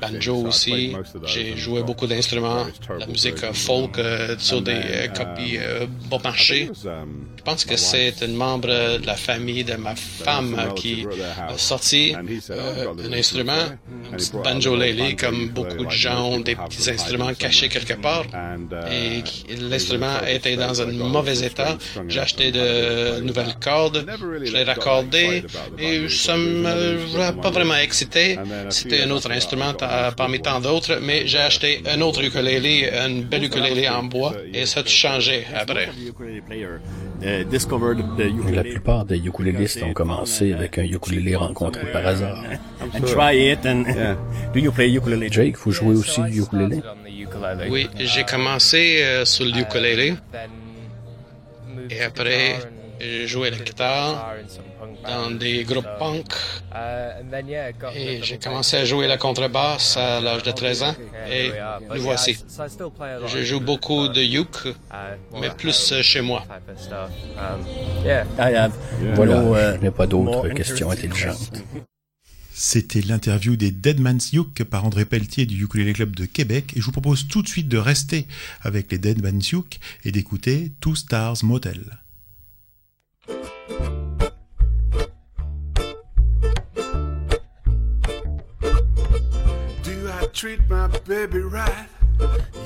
Speaker 10: banjos aussi, j'ai joué beaucoup d'instruments, la musique euh, folk euh, sur des euh,
Speaker 9: um,
Speaker 10: copies euh, bon marché.
Speaker 9: um,
Speaker 10: Je pense que c'est un membre de la famille de ma femme
Speaker 9: relative
Speaker 10: qui a sorti
Speaker 9: oh,
Speaker 10: un instrument, un petit banjolele,
Speaker 9: little
Speaker 10: comme
Speaker 9: banjo
Speaker 10: beaucoup de gens ont des petits instruments cachés quelque part.
Speaker 9: Uh,
Speaker 10: Et l'instrument était dans un mauvais état. J'ai acheté de nouvelles cordes, je l'ai raccordé et ça
Speaker 9: another instrument
Speaker 10: pas vraiment excité. C'était un autre instrument parmi tant d'autres, mais j'ai acheté un autre ukulélé, un bel ukulélé en bois et ça a changé après.
Speaker 8: La plupart des ukulélistes ont commencé avec un ukulélé rencontré par hasard. Jake, vous jouez aussi du ukulélé?
Speaker 10: Oui, j'ai commencé euh, sur le ukulélé et après J'ai joué la guitare dans des groupes punk et j'ai commencé à jouer la contrebasse à l'âge de 13 ans et nous voici. Je joue beaucoup de uke, mais plus chez moi.
Speaker 8: Voilà, je n'ai pas d'autres questions intelligentes.
Speaker 1: C'était l'interview des Dead Man's Uke par André Pelletier du Ukulele Club de Québec et je vous propose tout de suite de rester avec les Dead Man's Uke et d'écouter Two Stars Motel.
Speaker 11: Do I treat my baby right?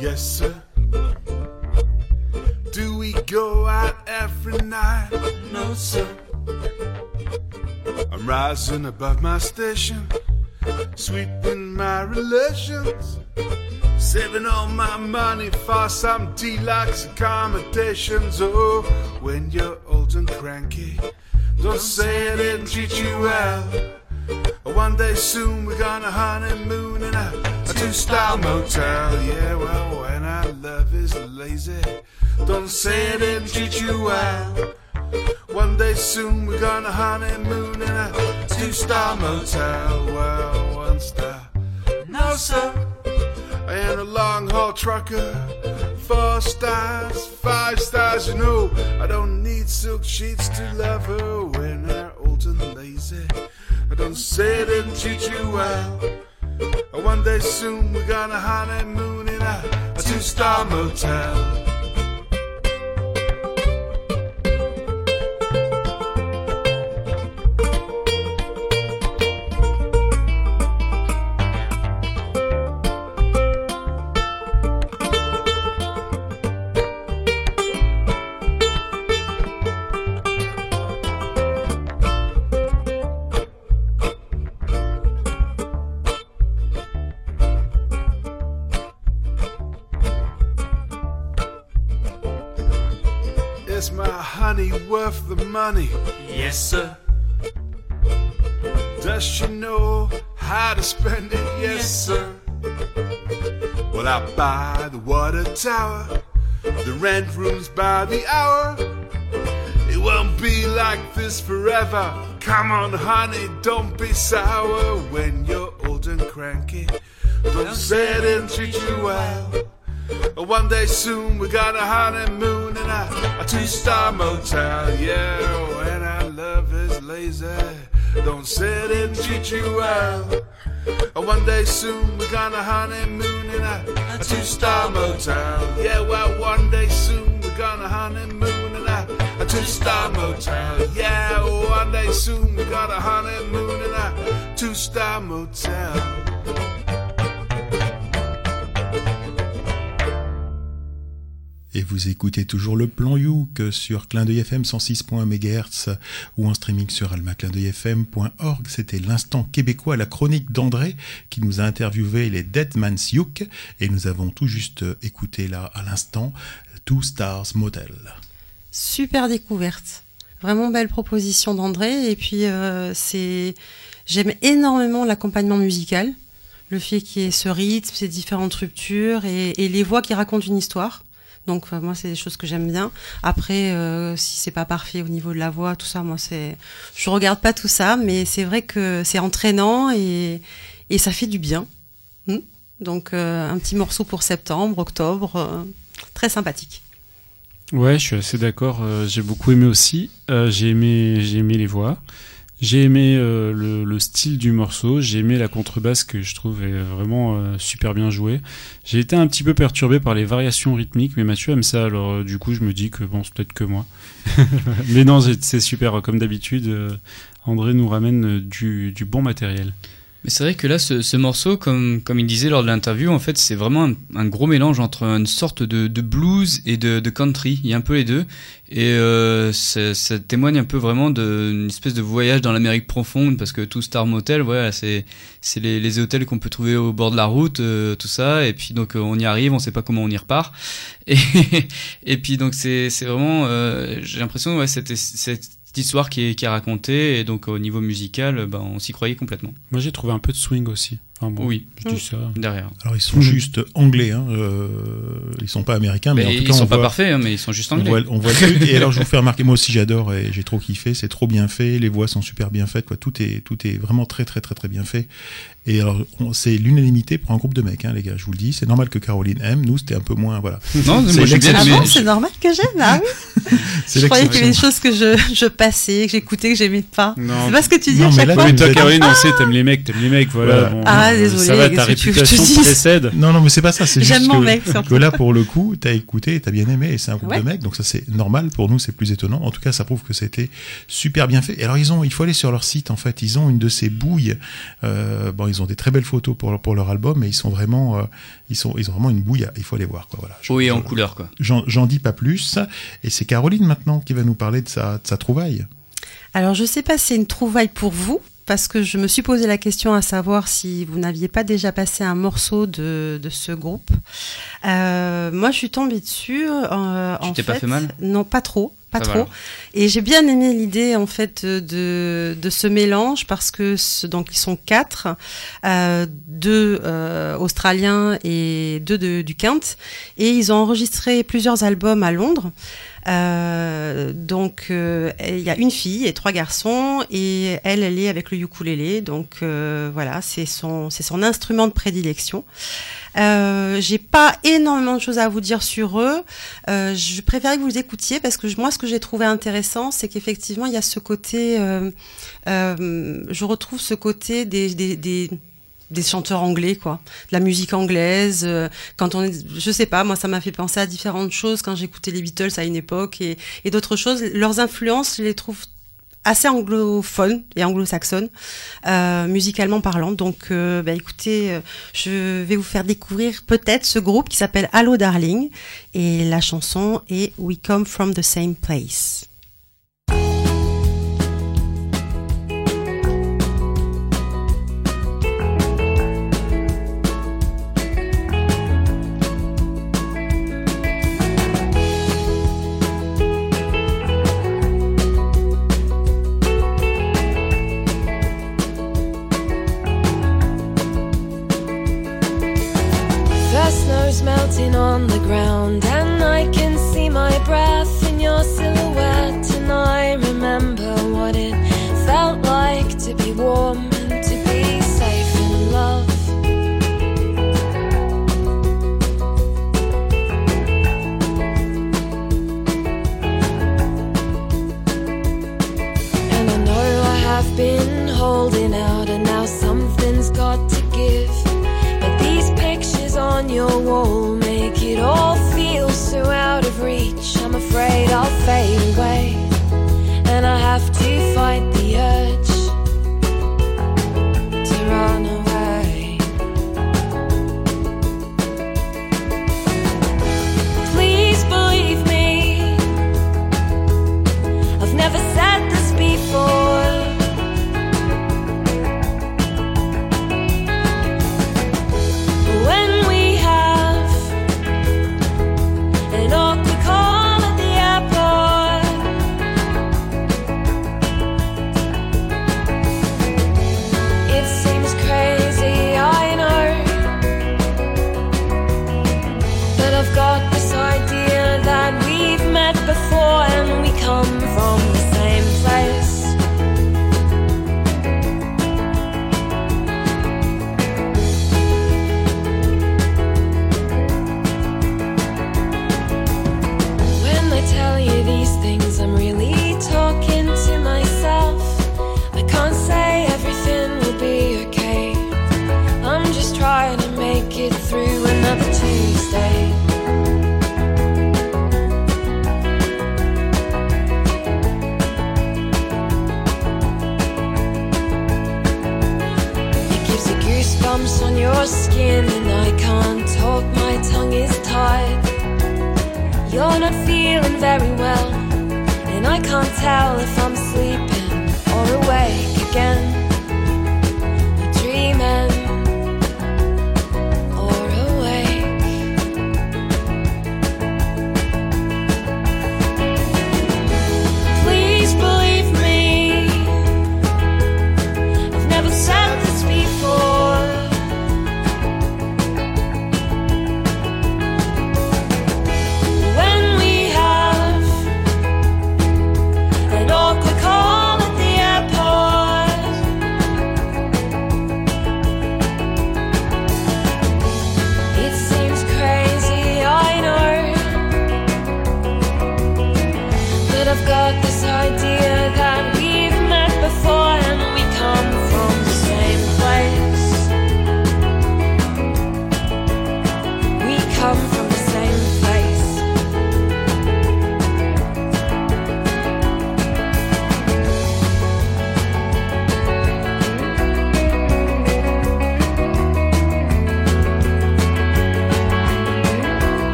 Speaker 11: Yes, sir. Do we go out every night? No, sir. I'm rising above my station, sweeping my relations, saving all my money for some deluxe accommodations. Oh, when you're old and cranky, don't say I didn't treat you well. One day soon we're gonna honeymoon in a, a two-star motel. Yeah, well, when our love is lazy, don't say I didn't treat you well. One day soon we're gonna honeymoon in a two-star motel. Well, one star, no sir. And a long-haul trucker, four stars, five stars. You know I don't need silk sheets to love her when I'm old and lazy. I don't sit and treat you well. One day soon we're gonna honeymoon in a, a two-star motel. Money? Yes, sir. Does she know how to spend it? Yes, sir. Well, I buy the water tower, the rent rooms by the hour. It won't be like this forever. Come on, honey, don't be sour when you're old and cranky. Don't say I didn't treat you well. One day soon we're gonna honeymoon in a, a two-star motel. Yeah, oh, when our love is lazy, don't I didn't treat you well. One day soon we're gonna honeymoon in a, a two-star motel. Yeah, well, one day soon we're gonna honeymoon in a, a two-star motel. Yeah, oh, one day soon we're gonna honeymoon in a two-star motel.
Speaker 1: Et vous écoutez toujours le plan Youk sur Clin d'œil FM 106.1 MHz ou en streaming sur almaclindeuilfm.org. C'était l'instant québécois, la chronique d'André qui nous a interviewé les Dead Man's Youk et nous avons tout juste écouté là à l'instant Two Stars Motel.
Speaker 3: Super découverte. Vraiment belle proposition d'André. Et puis, euh, c'est, j'aime énormément l'accompagnement musical. Le fait qu'il y ait ce rythme, ces différentes ruptures et les voix qui racontent une histoire. Donc euh, moi c'est des choses que j'aime bien. Après euh, si c'est pas parfait au niveau de la voix, tout ça, moi c'est, je regarde pas tout ça, mais c'est vrai que c'est entraînant et ça fait du bien. Hmm Donc euh, un petit morceau pour septembre, octobre, très sympathique.
Speaker 4: Ouais, je suis assez d'accord. j'ai beaucoup aimé aussi. J'ai aimé, j'ai aimé les voix. J'ai aimé euh, le, le style du morceau. J'ai aimé la contrebasse que je trouve est vraiment euh, super bien jouée. J'ai été un petit peu perturbé par les variations rythmiques, mais Mathieu aime ça. Alors euh, du coup, je me dis que bon, c'est peut-être que moi. mais non, c'est super. Comme d'habitude, euh, André nous ramène euh, du, du bon matériel.
Speaker 6: Mais c'est vrai que là, ce, ce morceau, comme, comme il disait lors de l'interview, en fait, c'est vraiment un, un gros mélange entre une sorte de, de blues et de, de country. Il y a un peu les deux. Et euh, ça, témoigne un peu vraiment d'une espèce de voyage dans l'Amérique profonde, parce que tout Star Motel, voilà, c'est les, les hôtels qu'on peut trouver au bord de la route, euh, tout ça. Et puis donc euh, on y arrive, on sait pas comment on y repart. Et, et puis donc c'est c'est vraiment, euh, j'ai l'impression, ouais, cette, cette histoire qui est, qui est racontée. Et donc au niveau musical, ben, on s'y croyait complètement.
Speaker 4: Moi, j'ai trouvé un peu de swing aussi. Bon,
Speaker 6: Oui.
Speaker 4: je dis ça.
Speaker 6: Derrière.
Speaker 1: Alors ils sont
Speaker 4: Mhm.
Speaker 1: juste anglais, hein, euh, ils sont pas américains, mais,
Speaker 6: Mais
Speaker 1: en tout
Speaker 6: ils
Speaker 1: cas
Speaker 6: sont
Speaker 1: on
Speaker 6: pas
Speaker 1: voit-
Speaker 6: parfaits, hein, mais ils sont juste
Speaker 1: On
Speaker 6: anglais.
Speaker 1: voit, on voit le truc. Et alors, je vous fais remarquer, moi aussi j'adore et j'ai trop kiffé. C'est trop bien fait. Les voix sont super bien faites. Quoi. Tout est, tout est vraiment très, très, très, très bien fait. Et alors, c'est l'unanimité pour un groupe de mecs, hein, les gars. Je vous le dis. C'est normal que Caroline aime. Nous, c'était un peu moins, voilà.
Speaker 6: Non,
Speaker 1: C'est
Speaker 3: Ah bon, c'est normal que j'aime, ah oui. Je croyais qu'il y avait des choses que je, je passais, que j'écoutais, que j'aimais pas.
Speaker 4: Non.
Speaker 3: C'est pas ce que tu dis
Speaker 1: Non,
Speaker 3: à
Speaker 1: mais
Speaker 3: chaque
Speaker 1: là,
Speaker 3: fois.
Speaker 1: tu
Speaker 4: Mais toi, Caroline, on sait, t'aimes les mecs, t'aimes les mecs, voilà.
Speaker 3: Ah,
Speaker 4: euh,
Speaker 3: désolé,
Speaker 4: Ça va, ta
Speaker 3: te
Speaker 4: réputation précède.
Speaker 1: Non, non, mais c'est pas ça. C'est juste
Speaker 3: mon
Speaker 1: que,
Speaker 3: mec,
Speaker 1: que là, pour le coup, t'as écouté t'as bien aimé. Et c'est un groupe
Speaker 3: Ouais.
Speaker 1: de mecs. Donc ça, c'est normal. Pour nous, c'est plus étonnant. En tout cas, ça prouve que c'était super bien fait. Et alors, ils ont, il faut aller sur leur site, en fait. Ils ont une de ces bouilles. Euh, bon, ils ont des très belles photos pour, leur- pour leur album, mais ils sont vraiment, euh, ils sont, ils ont vraiment une bouille. Il faut aller voir, quoi. Voilà. Je-
Speaker 6: Oui, en
Speaker 1: je-
Speaker 6: couleur, quoi.
Speaker 1: J'en j'en dis pas plus. Et c'est Caroline maintenant qui va nous parler de sa, de sa trouvaille.
Speaker 3: Alors, je sais pas si c'est une trouvaille pour vous, parce que je me suis posé la question à savoir si vous n'aviez pas déjà passé un morceau de, de ce groupe. Euh, moi, je suis tombée dessus. Euh,
Speaker 6: Tu t'es pas fait mal?
Speaker 3: Non, pas trop. Pas
Speaker 6: Ça
Speaker 3: trop. Et j'ai bien aimé l'idée en fait de, de ce mélange parce que ce- donc ils sont quatre, euh, deux euh, australiens et deux de, du Kent, et ils ont enregistré plusieurs albums à Londres. Euh, donc euh, il y a une fille et trois garçons et elle elle est avec le ukulélé donc euh, voilà c'est son c'est son instrument de prédilection. Euh, j'ai pas énormément de choses à vous dire sur eux. Euh, je préférais que vous les écoutiez parce que moi, ce que j'ai trouvé intéressant, c'est qu'effectivement, il y a ce côté. je retrouve ce côté des, des, des des chanteurs anglais quoi. De la musique anglaise euh, quand on est je sais pas moi ça m'a fait penser à différentes choses quand j'écoutais les Beatles à une époque et, d'autres choses. Leurs influences je les trouve assez anglophones et anglo-saxonnes euh, musicalement parlant. Donc euh, bah, écoutez euh, je vais vous faire découvrir peut-être ce groupe qui s'appelle Hello Darling et la chanson est We Come From the Same Place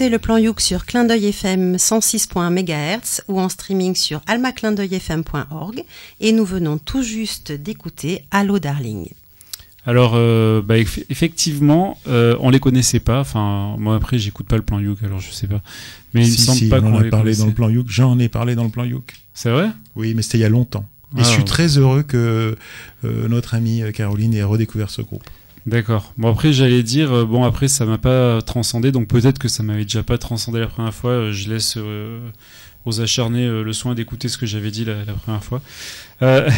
Speaker 3: écoutez le plan Youk sur Clin d'œil FM 106.1 MHz ou en streaming sur almaclindeuilfm.org et nous venons tout juste d'écouter Allo Darling.
Speaker 4: Alors, euh, bah, eff- effectivement, euh, on les connaissait pas. Enfin, moi après, j'écoute pas le plan Youk, alors je sais pas. Mais il me
Speaker 1: Si,
Speaker 4: semble
Speaker 1: si,
Speaker 4: pas
Speaker 1: on
Speaker 4: qu'on les
Speaker 1: parlé dans le plan Youk. J'en ai parlé dans le plan Youk.
Speaker 4: C'est vrai?
Speaker 1: Oui, mais c'était il y a longtemps. Et
Speaker 4: Ah,
Speaker 1: je suis
Speaker 4: ouais.
Speaker 1: très heureux que euh, notre amie euh, Caroline ait redécouvert ce groupe.
Speaker 4: D'accord. Bon après, j'allais dire, euh, bon après, ça m'a pas transcendé, donc peut-être que ça m'avait déjà pas transcendé la première fois. euh, je laisse euh, aux acharnés le soin d'écouter ce que j'avais dit la, première fois. Euh,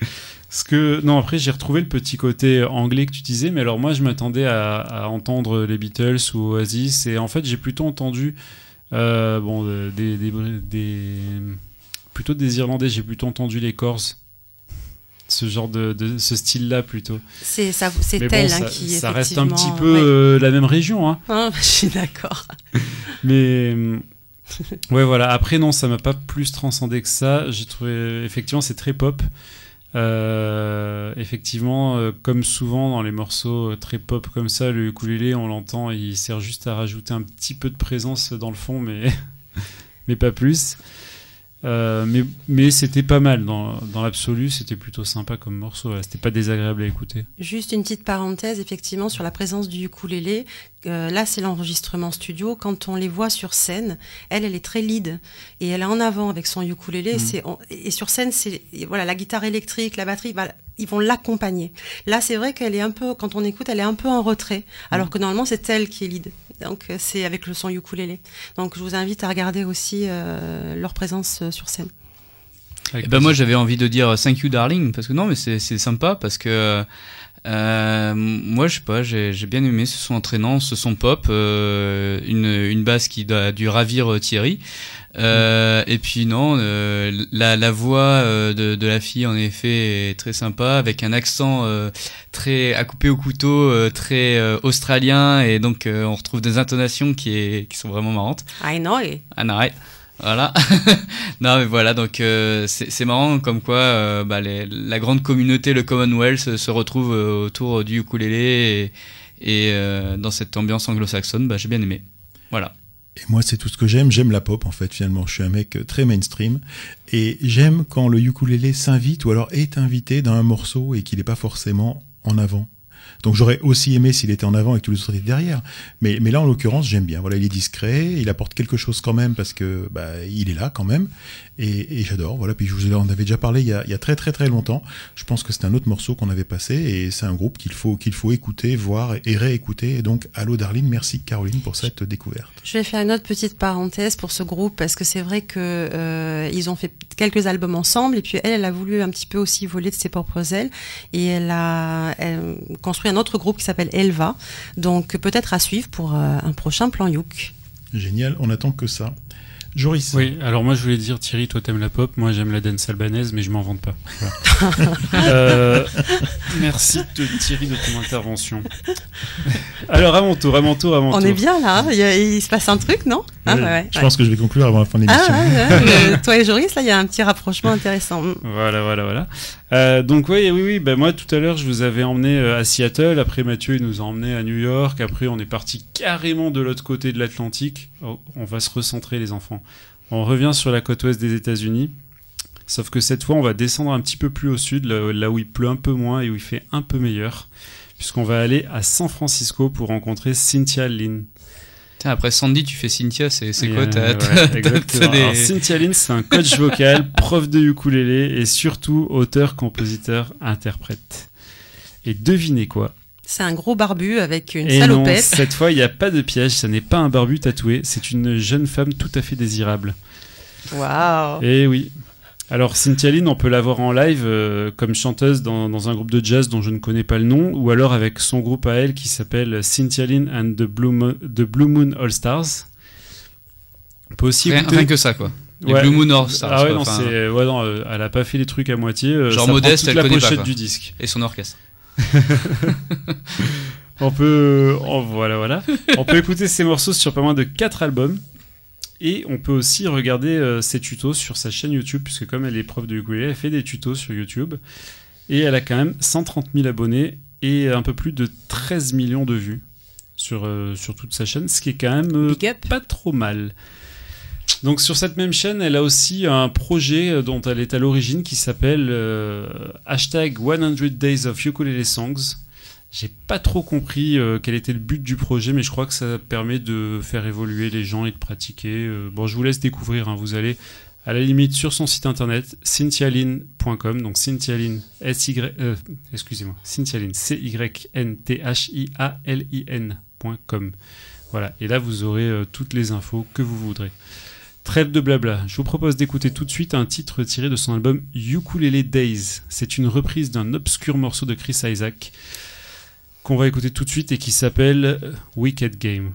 Speaker 4: ce que non après j'ai retrouvé le petit côté anglais que tu disais mais alors moi je m'attendais à, entendre les Beatles ou Oasis et en fait j'ai plutôt entendu bon des, des, plutôt des Irlandais j'ai plutôt entendu les Corrs ce genre de, de ce style là plutôt
Speaker 3: C'est ça, c'est
Speaker 4: bon,
Speaker 3: elle hein,
Speaker 4: ça,
Speaker 3: qui
Speaker 4: ça reste un petit peu
Speaker 3: ouais.
Speaker 4: euh, la même région hein.
Speaker 3: Ah, je suis d'accord.
Speaker 4: Mais euh, ouais, voilà. Après, non, ça m'a pas plus transcendé que ça. J'ai trouvé effectivement c'est très pop. Euh, effectivement, euh, comme souvent dans les morceaux euh, très pop comme ça, le ukulélé, on l'entend, il sert juste à rajouter un petit peu de présence dans le fond, mais mais pas plus. Euh, mais mais c'était pas mal dans, dans l'absolu, c'était plutôt sympa comme morceau. voilà. C'était pas désagréable à écouter.
Speaker 3: Juste une petite parenthèse, effectivement, sur la présence du ukulélé. Euh, là, c'est l'enregistrement studio. Quand on les voit sur scène, elle, elle est très lead et elle est en avant avec son ukulélé.
Speaker 12: Mhm.
Speaker 3: C'est on- et sur scène, c'est voilà la guitare électrique, la batterie, voilà, ils vont l'accompagner. Là, c'est vrai qu'elle est un peu, quand on écoute, elle est un peu en retrait, alors que normalement c'est elle qui est lead. Donc euh, c'est avec le son ukulélé. Donc je vous invite à regarder aussi euh, leur présence euh, sur scène.
Speaker 6: Eh ben moi j'avais envie de dire thank you darling parce que non mais c'est c'est sympa parce que euh, moi je sais pas j'ai j'ai bien aimé ce son entraînant ce son pop euh, une une basse qui a dû ravir euh, Thierry euh, et puis non euh, la la voix euh, de de la fille en effet est très sympa avec un accent euh, très à couper au couteau euh, très euh, australien et donc euh, on retrouve des intonations qui est qui sont vraiment marrantes
Speaker 3: I know. it.
Speaker 6: ah non, ouais. Voilà. non, mais voilà, donc euh, c'est marrant comme quoi euh, bah, la grande communauté, le Commonwealth, euh, se retrouve autour du ukulélé et, dans cette ambiance anglo-saxonne, bah, j'ai bien aimé. Voilà.
Speaker 1: Et moi, c'est tout ce que j'aime. J'aime la pop, en fait, finalement. Je suis un mec très mainstream. Et j'aime quand le ukulélé s'invite ou alors est invité dans un morceau et qu'il n'est pas forcément en avant. Donc j'aurais aussi aimé s'il était en avant et que tous les autres étaient derrière. Mais, mais là, en l'occurrence, j'aime bien. Voilà, il est discret, il apporte quelque chose quand même parce que bah, il est là quand même. Et, et j'adore. Voilà. Puis je vous en avais déjà parlé il y, a, il y a très très très longtemps. Je pense que c'est un autre morceau qu'on avait passé et c'est un groupe qu'il faut qu'il faut écouter, voir et réécouter. Et donc, allô Darline, merci Caroline pour cette découverte.
Speaker 3: Je vais faire une autre petite parenthèse pour ce groupe parce que c'est vrai que euh, ils ont fait quelques albums ensemble et puis elle, elle a voulu un petit peu aussi voler de ses propres ailes et elle a elle, construit un autre groupe qui s'appelle Elva. Donc peut-être à suivre pour euh, un prochain plan Youk.
Speaker 1: Génial, on attend que ça. Joris.
Speaker 4: Oui, alors moi je voulais dire Thierry, toi t'aimes la pop, moi j'aime la dance albanaise, mais je m'en vante pas. Voilà. Euh, merci de, Thierry de ton intervention. Alors à mon tour, à mon tour, à mon
Speaker 3: On
Speaker 4: tour.
Speaker 3: est bien là, hein il, y a- il se passe un truc, non? Ah,
Speaker 1: ouais, je
Speaker 3: ouais.
Speaker 1: pense que je vais conclure avant la fin de
Speaker 3: Ah,
Speaker 1: l'émission.
Speaker 3: ouais, ouais, le- toi et Joris, là, il y a un petit rapprochement intéressant.
Speaker 4: Voilà, voilà, voilà. Euh, donc oui, oui, oui. Bah, moi, tout à l'heure, je vous avais emmené euh, à Seattle. Après, Mathieu, il nous a emmené à New York. Après, on est parti carrément de l'autre côté de l'Atlantique. Oh, on va se recentrer, les enfants. On revient sur la côte ouest des États-Unis. Sauf que cette fois, on va descendre un petit peu plus au sud, là où il pleut un peu moins et où il fait un peu meilleur. Puisqu'on va aller à San Francisco pour rencontrer Cynthia Lynn.
Speaker 6: Après Sandy, tu fais Cynthia, c'est quoi
Speaker 4: euh, ouais,
Speaker 6: des-
Speaker 4: Alors, Cynthia Lynn, c'est un coach vocal, prof de ukulélé et surtout auteur, compositeur, interprète. Et devinez quoi?
Speaker 3: C'est un gros barbu avec une
Speaker 4: Et non,
Speaker 3: salopette.
Speaker 4: cette fois, il n'y a pas de piège, ce n'est pas un barbu tatoué, c'est une jeune femme tout à fait désirable.
Speaker 3: Waouh.
Speaker 4: Et oui. Alors, Cynthia Lynn, on peut la voir en live euh, comme chanteuse dans, dans un groupe de jazz dont je ne connais pas le nom, ou alors avec son groupe à elle qui s'appelle Cynthia Lynn and the Blue Moon, the Blue Moon All Stars. On peut aussi
Speaker 6: Rien- que ça, quoi. Les Blue Moon All Stars,
Speaker 4: Ah ouais, non, ouais, non, euh, elle a pas fait les trucs à moitié. euh,
Speaker 6: Genre
Speaker 4: ça prend
Speaker 6: modeste,
Speaker 4: toute
Speaker 6: elle
Speaker 4: la
Speaker 6: pas,
Speaker 4: pochette du disque.
Speaker 6: Et son orchestre.
Speaker 4: On peut, voilà, voilà. on peut écouter ses morceaux sur pas moins de 4 albums. Et on peut aussi regarder euh, ses tutos sur sa chaîne YouTube, puisque comme elle est prof de ukulélé, elle fait des tutos sur YouTube. Et elle a quand même 130 000 abonnés et un peu plus de 13 millions de vues
Speaker 13: sur, euh, sur toute sa chaîne, ce qui est quand même euh, pas trop mal. Donc sur cette même chaîne, elle a aussi un projet dont elle est à l'origine qui s'appelle hashtag 100 Days of Ukulele Songs. J'ai pas trop compris euh, quel était le but du projet, mais je crois que ça permet de faire évoluer les gens et de pratiquer. Euh, bon, je vous laisse découvrir. hein. Vous allez à la limite sur son site internet cynthialine.com. Donc cynthialine, S Y, euh, excusez-moi, cynthialine, C Y N T H I A L I N.com. Voilà. Et là, vous aurez euh, toutes les infos que vous voudrez. Trêve de blabla. Je vous propose d'écouter tout de suite un titre tiré de son album Ukulele Days. C'est une reprise d'un obscur morceau de Chris Isaac qu'on va écouter tout de suite et qui s'appelle euh, Wicked Game.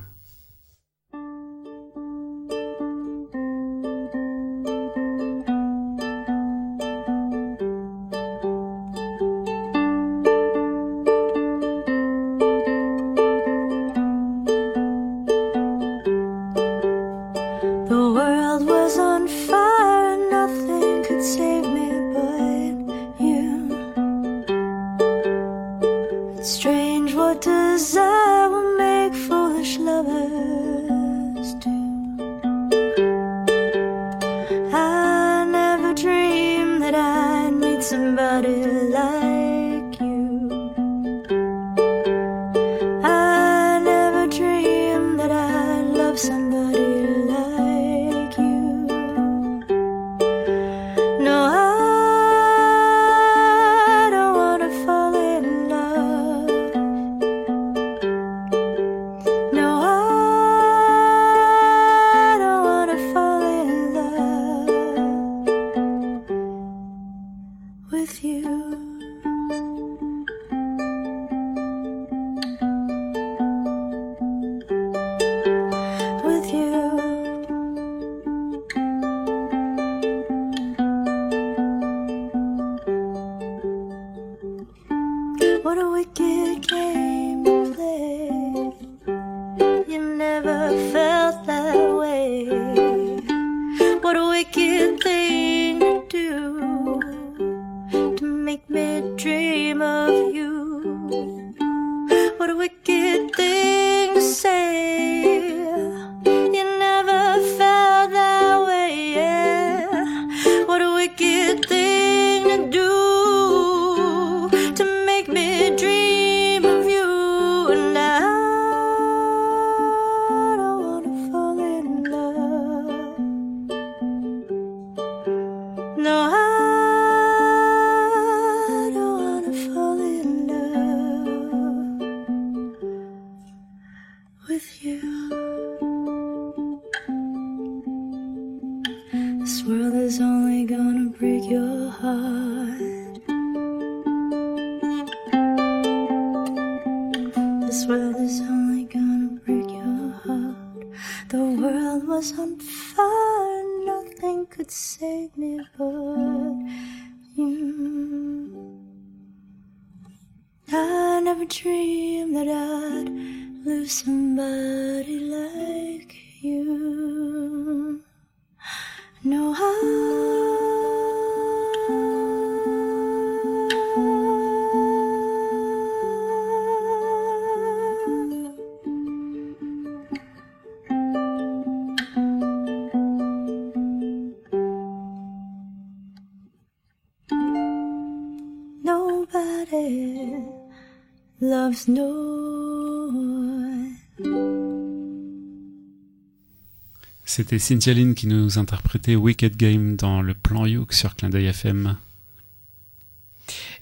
Speaker 13: C'était Cynthia Lynn qui nous interprétait Wicked Game dans le plan Yoke sur Clin d'œil FM.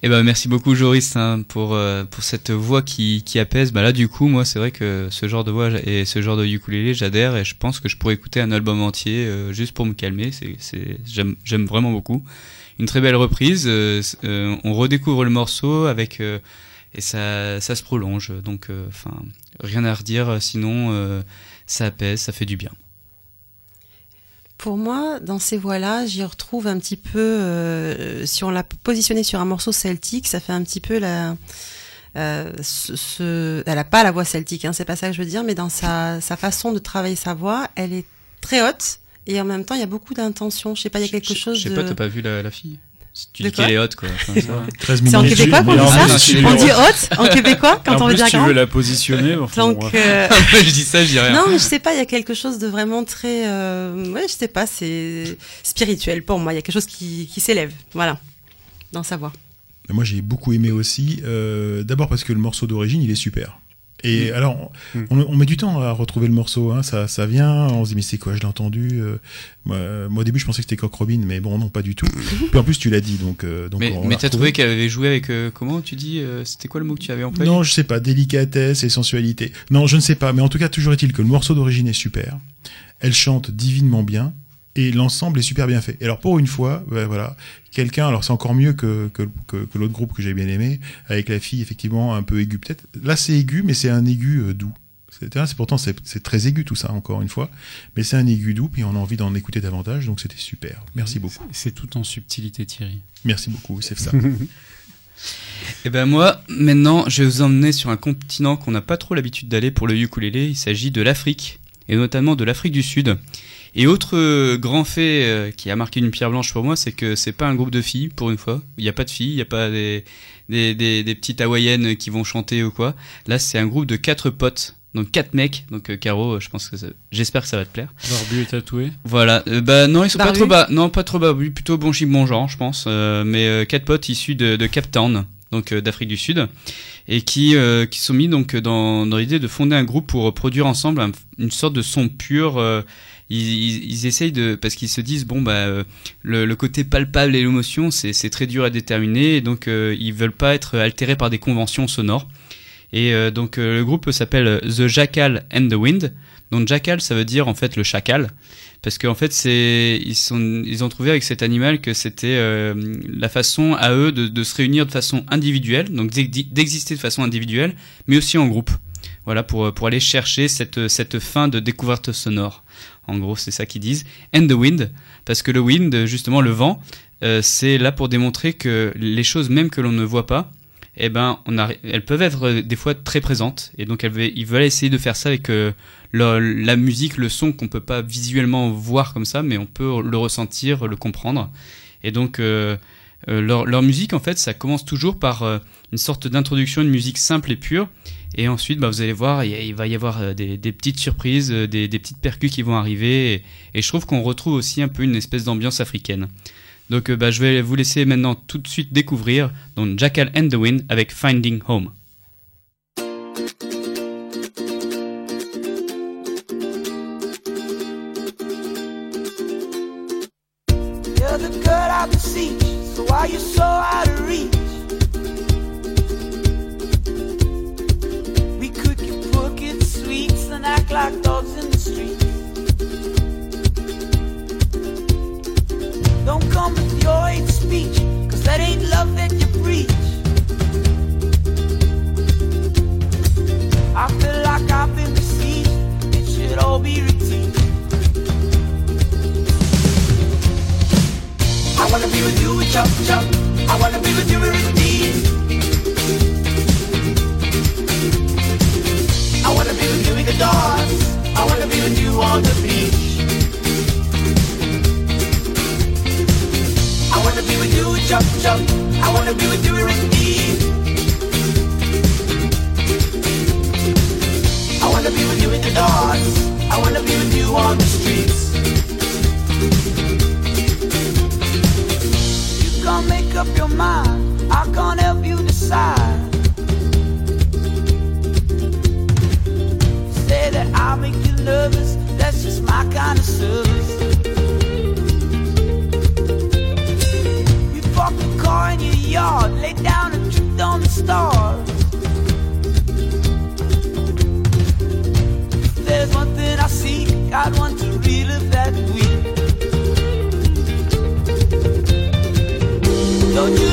Speaker 6: Eh ben merci beaucoup Joris hein, pour euh, pour cette voix qui, qui apaise. Bah là du coup moi c'est vrai que ce genre de voix et ce genre de ukulélé j'adhère et je pense que je pourrais écouter un album entier euh, juste pour me calmer. J'aime vraiment beaucoup. Une très belle reprise. euh, on redécouvre le morceau avec et ça ça se prolonge. Donc enfin rien à redire. Sinon ça apaise, ça fait du bien.
Speaker 3: Pour moi, dans ces voix-là, j'y retrouve un petit peu, euh, si on l'a positionné sur un morceau celtique, ça fait un petit peu la... euh, ce, ce- elle a pas la voix celtique, hein, c'est pas ça que je veux dire, mais dans sa, sa façon de travailler sa voix, elle est très haute et en même temps il y a beaucoup d'intention. Je sais pas, il y a quelque chose.
Speaker 6: Je sais
Speaker 3: de...
Speaker 6: pas, t'as pas vu la, la fille? Tu
Speaker 3: De
Speaker 6: dis qu'elle est haute, quoi. Enfin, ça va.
Speaker 1: 13
Speaker 3: C'est en québécois qu'on dit ça
Speaker 4: tu
Speaker 3: On dit haute en québécois quand
Speaker 4: en
Speaker 3: on veut
Speaker 4: plus,
Speaker 3: dire
Speaker 4: tu
Speaker 3: grand
Speaker 4: veux la positionner. enfin,
Speaker 3: Donc, euh,
Speaker 6: je dis ça, je dis rien.
Speaker 3: non, mais je sais pas, il y a quelque chose de vraiment très. Euh, ouais, je sais pas, c'est spirituel pour moi. Il y a quelque chose qui, qui s'élève, voilà, dans sa voix.
Speaker 1: Moi, j'ai beaucoup aimé aussi. euh, D'abord parce que le morceau d'origine, il est super. Et alors, on, on met du temps à retrouver le morceau. Hein. Ça, ça vient. On se dit mais c'est quoi Je l'ai entendu. euh, moi, moi, au début, je pensais que c'était Cock Robin, mais bon, non, pas du tout. Puis en plus, tu l'as dit, donc. euh, donc
Speaker 6: mais mais t'as trouvé qu'elle avait joué avec. euh, comment tu dis euh, C'était quoi le mot que tu avais employé?
Speaker 1: Non, je sais pas, délicatesse et sensualité. Non, je ne sais pas, mais en tout cas, toujours est-il que le morceau d'origine est super. Elle chante divinement bien et l'ensemble est super bien fait. Et alors pour une fois, ben voilà, quelqu'un, alors c'est encore mieux que, que, que, que l'autre groupe que j'ai bien aimé, avec la fille effectivement un peu aiguë peut-être. Là c'est aigu, mais c'est un aigu euh, doux. C'est c'est- pourtant c'est c'est très aigu tout ça encore une fois, mais c'est un aigu doux puis on a envie d'en écouter davantage, donc c'était super. Merci beaucoup.
Speaker 4: C'est tout en subtilité, Thierry.
Speaker 1: Merci beaucoup, c'est ça.
Speaker 6: Et ben moi, maintenant, je vais vous emmener sur un continent qu'on n'a pas trop l'habitude d'aller pour le ukulélé. Il s'agit de l'Afrique, et notamment de l'Afrique du Sud. Et autre euh, grand fait euh, qui a marqué une pierre blanche pour moi, c'est que c'est pas un groupe de filles, pour une fois. Il n'y a pas de filles, il n'y a pas des, des, des, des petites hawaïennes qui vont chanter ou quoi. Là, c'est un groupe de quatre potes. Donc quatre mecs, donc euh, Caro, je pense que ça- j'espère que ça va te plaire.
Speaker 4: Barbu est tatoué.
Speaker 6: Voilà, euh, bah non, ils sont pas trop bas, non pas trop bas, oui, plutôt bon chic, bon genre, je pense. euh, mais euh, quatre potes issus de, de Cape Town, donc euh, d'Afrique du Sud, et qui euh, qui sont mis donc dans, dans l'idée de fonder un groupe pour produire ensemble un- une sorte de son pur. Ils, essayent de parce qu'ils se disent bon bah euh, le, côté palpable et l'émotion c'est très dur à déterminer donc euh, ils veulent pas être altérés par des conventions sonores. Et euh, donc euh, le groupe s'appelle The Jackal and the Wind. Donc Jackal, ça veut dire en fait le chacal, parce qu'en fait c'est ils sont ils ont trouvé avec cet animal que c'était la façon à eux de, de se réunir de façon individuelle, donc d'ex- d'exister de façon individuelle, mais aussi en groupe. Voilà pour pour aller chercher cette cette fin de découverte sonore. En gros, c'est ça qu'ils disent. And the wind, parce que le wind, justement le vent, euh, c'est là pour démontrer que les choses même que l'on ne voit pas, eh ben, on a, elles peuvent être euh, des fois très présentes. Et donc, elles, ils veulent essayer de faire ça avec euh, le- la musique, le son qu'on peut pas visuellement voir comme ça, mais on peut le ressentir, le comprendre. Et donc, euh, euh, leur, leur musique, en fait, ça commence toujours par euh, une sorte d'introduction, une musique simple et pure. Et ensuite, bah, vous allez voir, il, va y avoir euh, des, petites surprises, euh, des, petites percus qui vont arriver. Et, je trouve qu'on retrouve aussi un peu une espèce d'ambiance africaine. Donc euh, bah, je vais vous laisser maintenant tout de suite découvrir donc Jackal and the Wind avec Finding Home.
Speaker 14: Like dogs in the street. Don't come with your hate speech, cause that ain't love that you preach. I feel like I've been besieged, it should all be routine. I wanna be with you chop chop. I wanna be with you with indeed. The. I wanna be with you on the beach. I wanna be with you chop chop. I wanna be with you indeed. I wanna be with you in the dark. I wanna be with you on the streets. You can't make up your mind. I can't help you decide. I make you nervous. That's just my kind of service. The car in your yard, lay down and on the stars. If there's one thing I seek, I'd want to relive that week. Don't you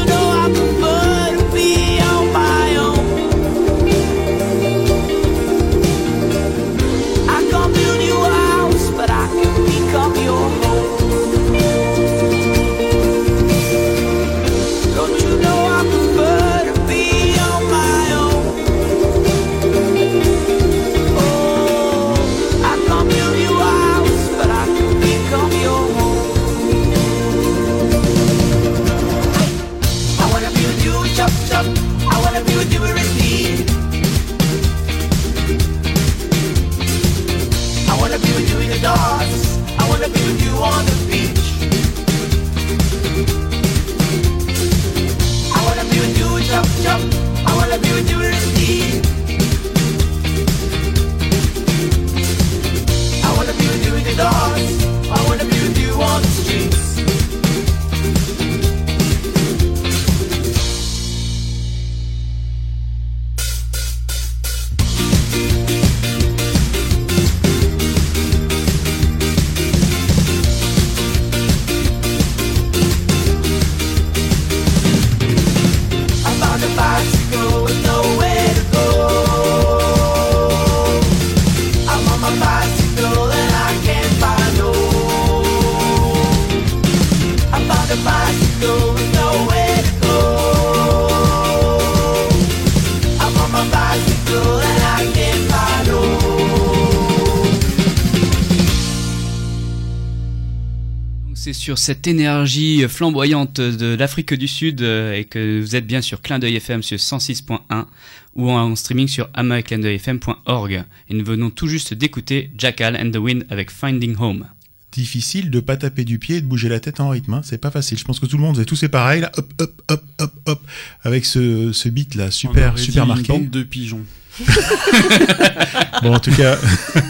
Speaker 6: sur cette énergie flamboyante de l'Afrique du Sud euh, et que vous êtes bien sur Clin d'œil FM sur 106.1 ou en streaming sur amaclindeuilfm.org. Et nous venons tout juste d'écouter Jackal and the Wind avec Finding Home.
Speaker 1: Difficile de pas taper du pied et de bouger la tête en rythme. hein. C'est pas facile. Je pense que tout le monde faisait tous c'est pareil là. Hop, hop, hop, hop, hop. Avec ce, ce beat là,
Speaker 4: On
Speaker 1: super,
Speaker 4: aurait
Speaker 1: super
Speaker 4: dit une
Speaker 1: marqué.
Speaker 4: bande de pigeons.
Speaker 1: Bon, en tout cas,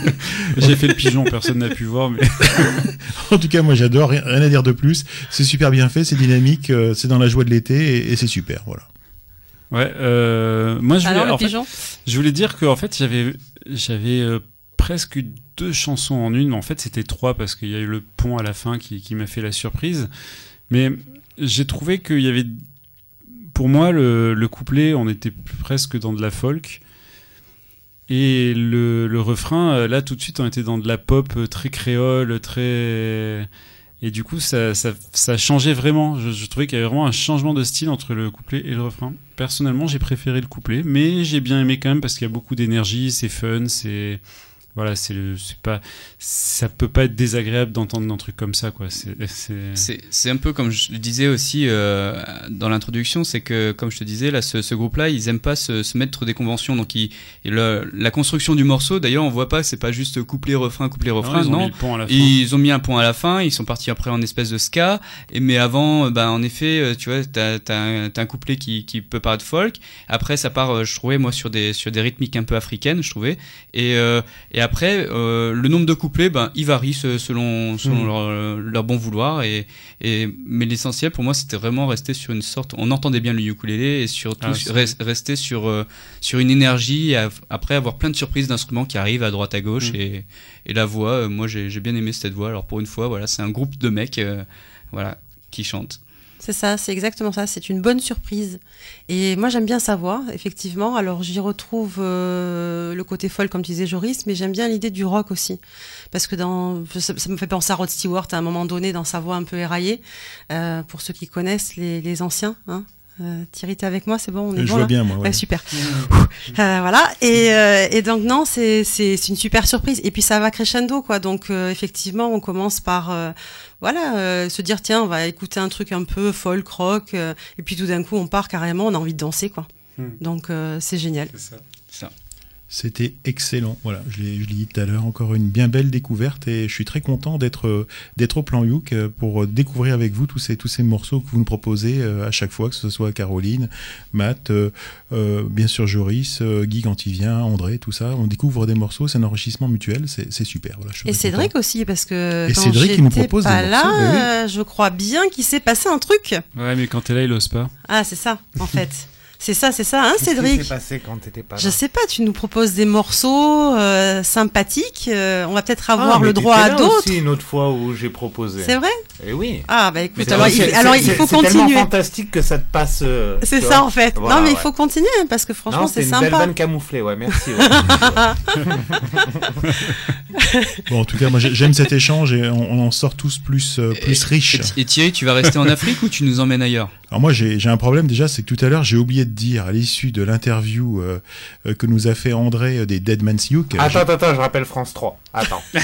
Speaker 4: J'ai fait le pigeon, personne n'a pu voir, mais
Speaker 1: en tout cas, moi j'adore. Rien rien à dire de plus. C'est super bien fait, c'est dynamique, euh, c'est dans la joie de l'été et, et c'est super. Voilà.
Speaker 4: Ouais, euh, moi je voulais,
Speaker 3: Alors, le
Speaker 4: en fait,
Speaker 3: pigeon?
Speaker 4: je voulais dire qu'en fait j'avais j'avais euh, presque eu deux chansons en une, mais en fait c'était trois parce qu'il y a eu le pont à la fin qui, qui m'a fait la surprise. Mais j'ai trouvé qu'il y avait, pour moi, le, le couplet, on était presque dans de la folk. Et le, refrain, euh, là tout de suite, on était dans de la pop euh, très créole, très. Et du coup, ça, ça, changeait vraiment. Je trouvais qu'il y avait vraiment un changement de style entre le couplet et le refrain. Personnellement, j'ai préféré le couplet, mais j'ai bien aimé quand même parce qu'il y a beaucoup d'énergie, c'est fun, c'est. Voilà, c'est le, c'est pas, ça peut pas être désagréable d'entendre un truc comme ça, quoi. C'est,
Speaker 6: un peu comme je le disais aussi euh, dans l'introduction, c'est que comme je te disais là, ce, ce groupe-là, ils aiment pas se, se mettre des conventions. Donc ils, le- la construction du morceau, d'ailleurs, on voit pas, c'est pas juste couplet refrain couplet refrain,
Speaker 4: ils ont
Speaker 6: non.
Speaker 4: la fin.
Speaker 6: Ils ont mis un point à la fin. Ils sont partis après en espèce de ska. Et mais avant, euh, bah en effet, euh, tu vois, t'as t'as un, couplet qui qui peut paraître folk. Après, ça part, je trouvais moi sur des sur des rythmiques un peu africaines, je trouvais. Et euh, et après, euh, le nombre de couplets, ben, il varie se- selon, selon leur, euh, leur bon vouloir. Et, et, mais l'essentiel pour moi, c'était vraiment rester sur une sorte. On entendait bien le ukulélé et surtout
Speaker 4: Ah,
Speaker 6: res- rester sur, euh, sur une énergie. Et après, avoir plein de surprises d'instruments qui arrivent à droite à gauche.
Speaker 4: Mhm.
Speaker 6: Et, et la voix, euh, moi, j'ai bien aimé cette voix. Alors pour une fois, voilà, c'est un groupe de mecs voilà, qui chantent.
Speaker 3: C'est ça, c'est exactement ça. C'est une bonne surprise. Et moi, j'aime bien sa voix, effectivement. Alors, j'y retrouve euh, le côté folk, comme tu disais, Joris, mais j'aime bien l'idée du rock aussi. Parce que dans, ça, me fait penser à Rod Stewart à un moment donné dans sa voix un peu éraillée. Euh, pour ceux qui connaissent les, les anciens, hein. Euh, Thierry, t'es avec moi, c'est bon, on est
Speaker 1: Je
Speaker 3: bon
Speaker 1: vois
Speaker 3: là
Speaker 1: bien, moi, ouais.
Speaker 3: Ouais, super. Euh, voilà. Et, euh, et donc non, c'est c'est c'est une super surprise. Et puis ça va crescendo quoi. Donc euh, effectivement, on commence par euh, voilà euh, se dire tiens, on va écouter un truc un peu folk rock. euh, et puis tout d'un coup, on part carrément, on a envie de danser quoi.
Speaker 1: Hmm.
Speaker 3: Donc euh, c'est génial.
Speaker 6: ça.
Speaker 1: C'était excellent. Voilà, je l'ai dit tout à l'heure, encore une bien belle découverte et je suis très content d'être d'être au plan Youk euh, pour découvrir avec vous tous ces tous ces morceaux que vous nous proposez euh, à chaque fois, que ce soit Caroline, Matt, euh, euh, bien sûr Joris, euh, Guy quand il vient, André, tout ça. On découvre des morceaux, c'est un enrichissement mutuel, c'est super. Voilà, je suis
Speaker 3: Et Cédric
Speaker 1: content.
Speaker 3: aussi parce que
Speaker 1: Et
Speaker 3: quand
Speaker 1: Cédric qui nous propose des
Speaker 3: pas là,
Speaker 1: morceaux, bah oui.
Speaker 3: je crois bien qu'il s'est passé un truc.
Speaker 4: Ouais, mais quand t'es là, il ose pas.
Speaker 3: Ah c'est ça en fait. C'est ça, c'est ça, hein,
Speaker 2: Qu'est-ce qui
Speaker 3: Cédric
Speaker 2: s'est passé quand t'étais pas là
Speaker 3: Je sais pas, tu nous proposes des morceaux euh, sympathiques. euh, on va peut-être avoir
Speaker 2: Ah, mais
Speaker 3: le droit à
Speaker 2: là
Speaker 3: d'autres.
Speaker 2: aussi une autre fois où j'ai proposé.
Speaker 3: C'est vrai
Speaker 2: Eh oui.
Speaker 3: Ah bah écoute,
Speaker 2: Mais
Speaker 3: alors,
Speaker 2: c'est-
Speaker 3: il,
Speaker 2: c'est-
Speaker 3: alors
Speaker 2: c'est-
Speaker 3: il faut
Speaker 2: c'est tellement
Speaker 3: continuer.
Speaker 2: fantastique que ça te passe. euh,
Speaker 3: C'est
Speaker 2: tu
Speaker 3: ça
Speaker 2: vois.
Speaker 3: en fait.
Speaker 2: Voilà,
Speaker 3: non mais il
Speaker 2: ouais.
Speaker 3: faut continuer hein, parce que franchement
Speaker 2: Non,
Speaker 3: c'est
Speaker 2: une belle
Speaker 3: sympa.
Speaker 2: vanne camouflée, ouais, merci. ouais.
Speaker 1: Bon, en tout cas, moi j'ai- j'aime cet échange et on, on en sort tous plus euh, plus riches.
Speaker 6: Et, et Thierry, tu vas rester en Afrique ou tu nous emmènes ailleurs?
Speaker 1: Alors moi j'ai j'ai un problème déjà, c'est que tout à l'heure j'ai oublié de dire à l'issue de l'interview euh, euh, que nous a fait André euh, des Dead Man's Youk.
Speaker 2: Attends, attends, attends, je rappelle France 3. Attends.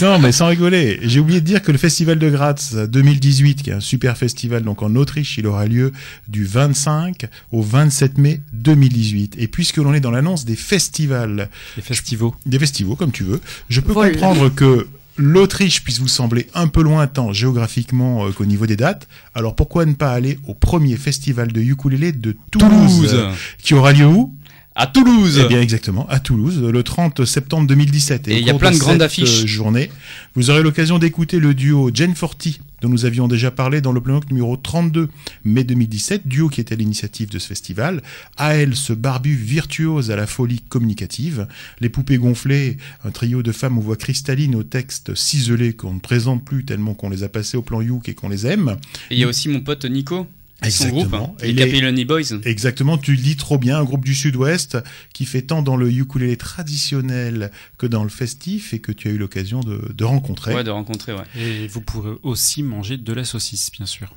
Speaker 1: Non, mais sans rigoler. J'ai oublié de dire que le Festival de Graz 2018, qui est un super festival donc en Autriche, il aura lieu du 25 au 27 mai 2018. Et puisque l'on est dans l'annonce des festivals,
Speaker 4: Les festivals.
Speaker 1: des festivals comme tu veux, je peux
Speaker 3: Voilà.
Speaker 1: comprendre que l'Autriche puisse vous sembler un peu lointain géographiquement euh, qu'au niveau des dates. Alors pourquoi ne pas aller au premier festival de ukulélé de Toulouse,
Speaker 6: Toulouse.
Speaker 1: euh, qui aura lieu où?
Speaker 6: À Toulouse.
Speaker 1: eh bien, exactement, à Toulouse, le 30 septembre 2017.
Speaker 6: Et il y a plein de
Speaker 1: cette,
Speaker 6: grandes affiches.
Speaker 1: euh, journée, vous aurez l'occasion d'écouter le duo Jane Forty, dont nous avions déjà parlé dans le plan numéro 32, mai 2017, duo qui était à l'initiative de ce festival. À elle, ce barbu virtuose à la folie communicative, les poupées gonflées, un trio de femmes aux voix cristallines, aux textes ciselés qu'on ne présente plus tellement qu'on les a passés au plan Youk et qu'on les aime.
Speaker 6: Et il y a aussi mon pote Nico. Son
Speaker 1: Exactement.
Speaker 6: groupe, hein,
Speaker 1: Et
Speaker 6: les Capillani Boys.
Speaker 1: Exactement, tu le dis trop bien, un groupe du Sud-Ouest qui fait tant dans le ukulélé traditionnel que dans le festif et que tu as eu l'occasion de, de rencontrer.
Speaker 6: Ouais, de rencontrer, ouais.
Speaker 4: Et vous pourrez aussi manger de la saucisse, bien sûr.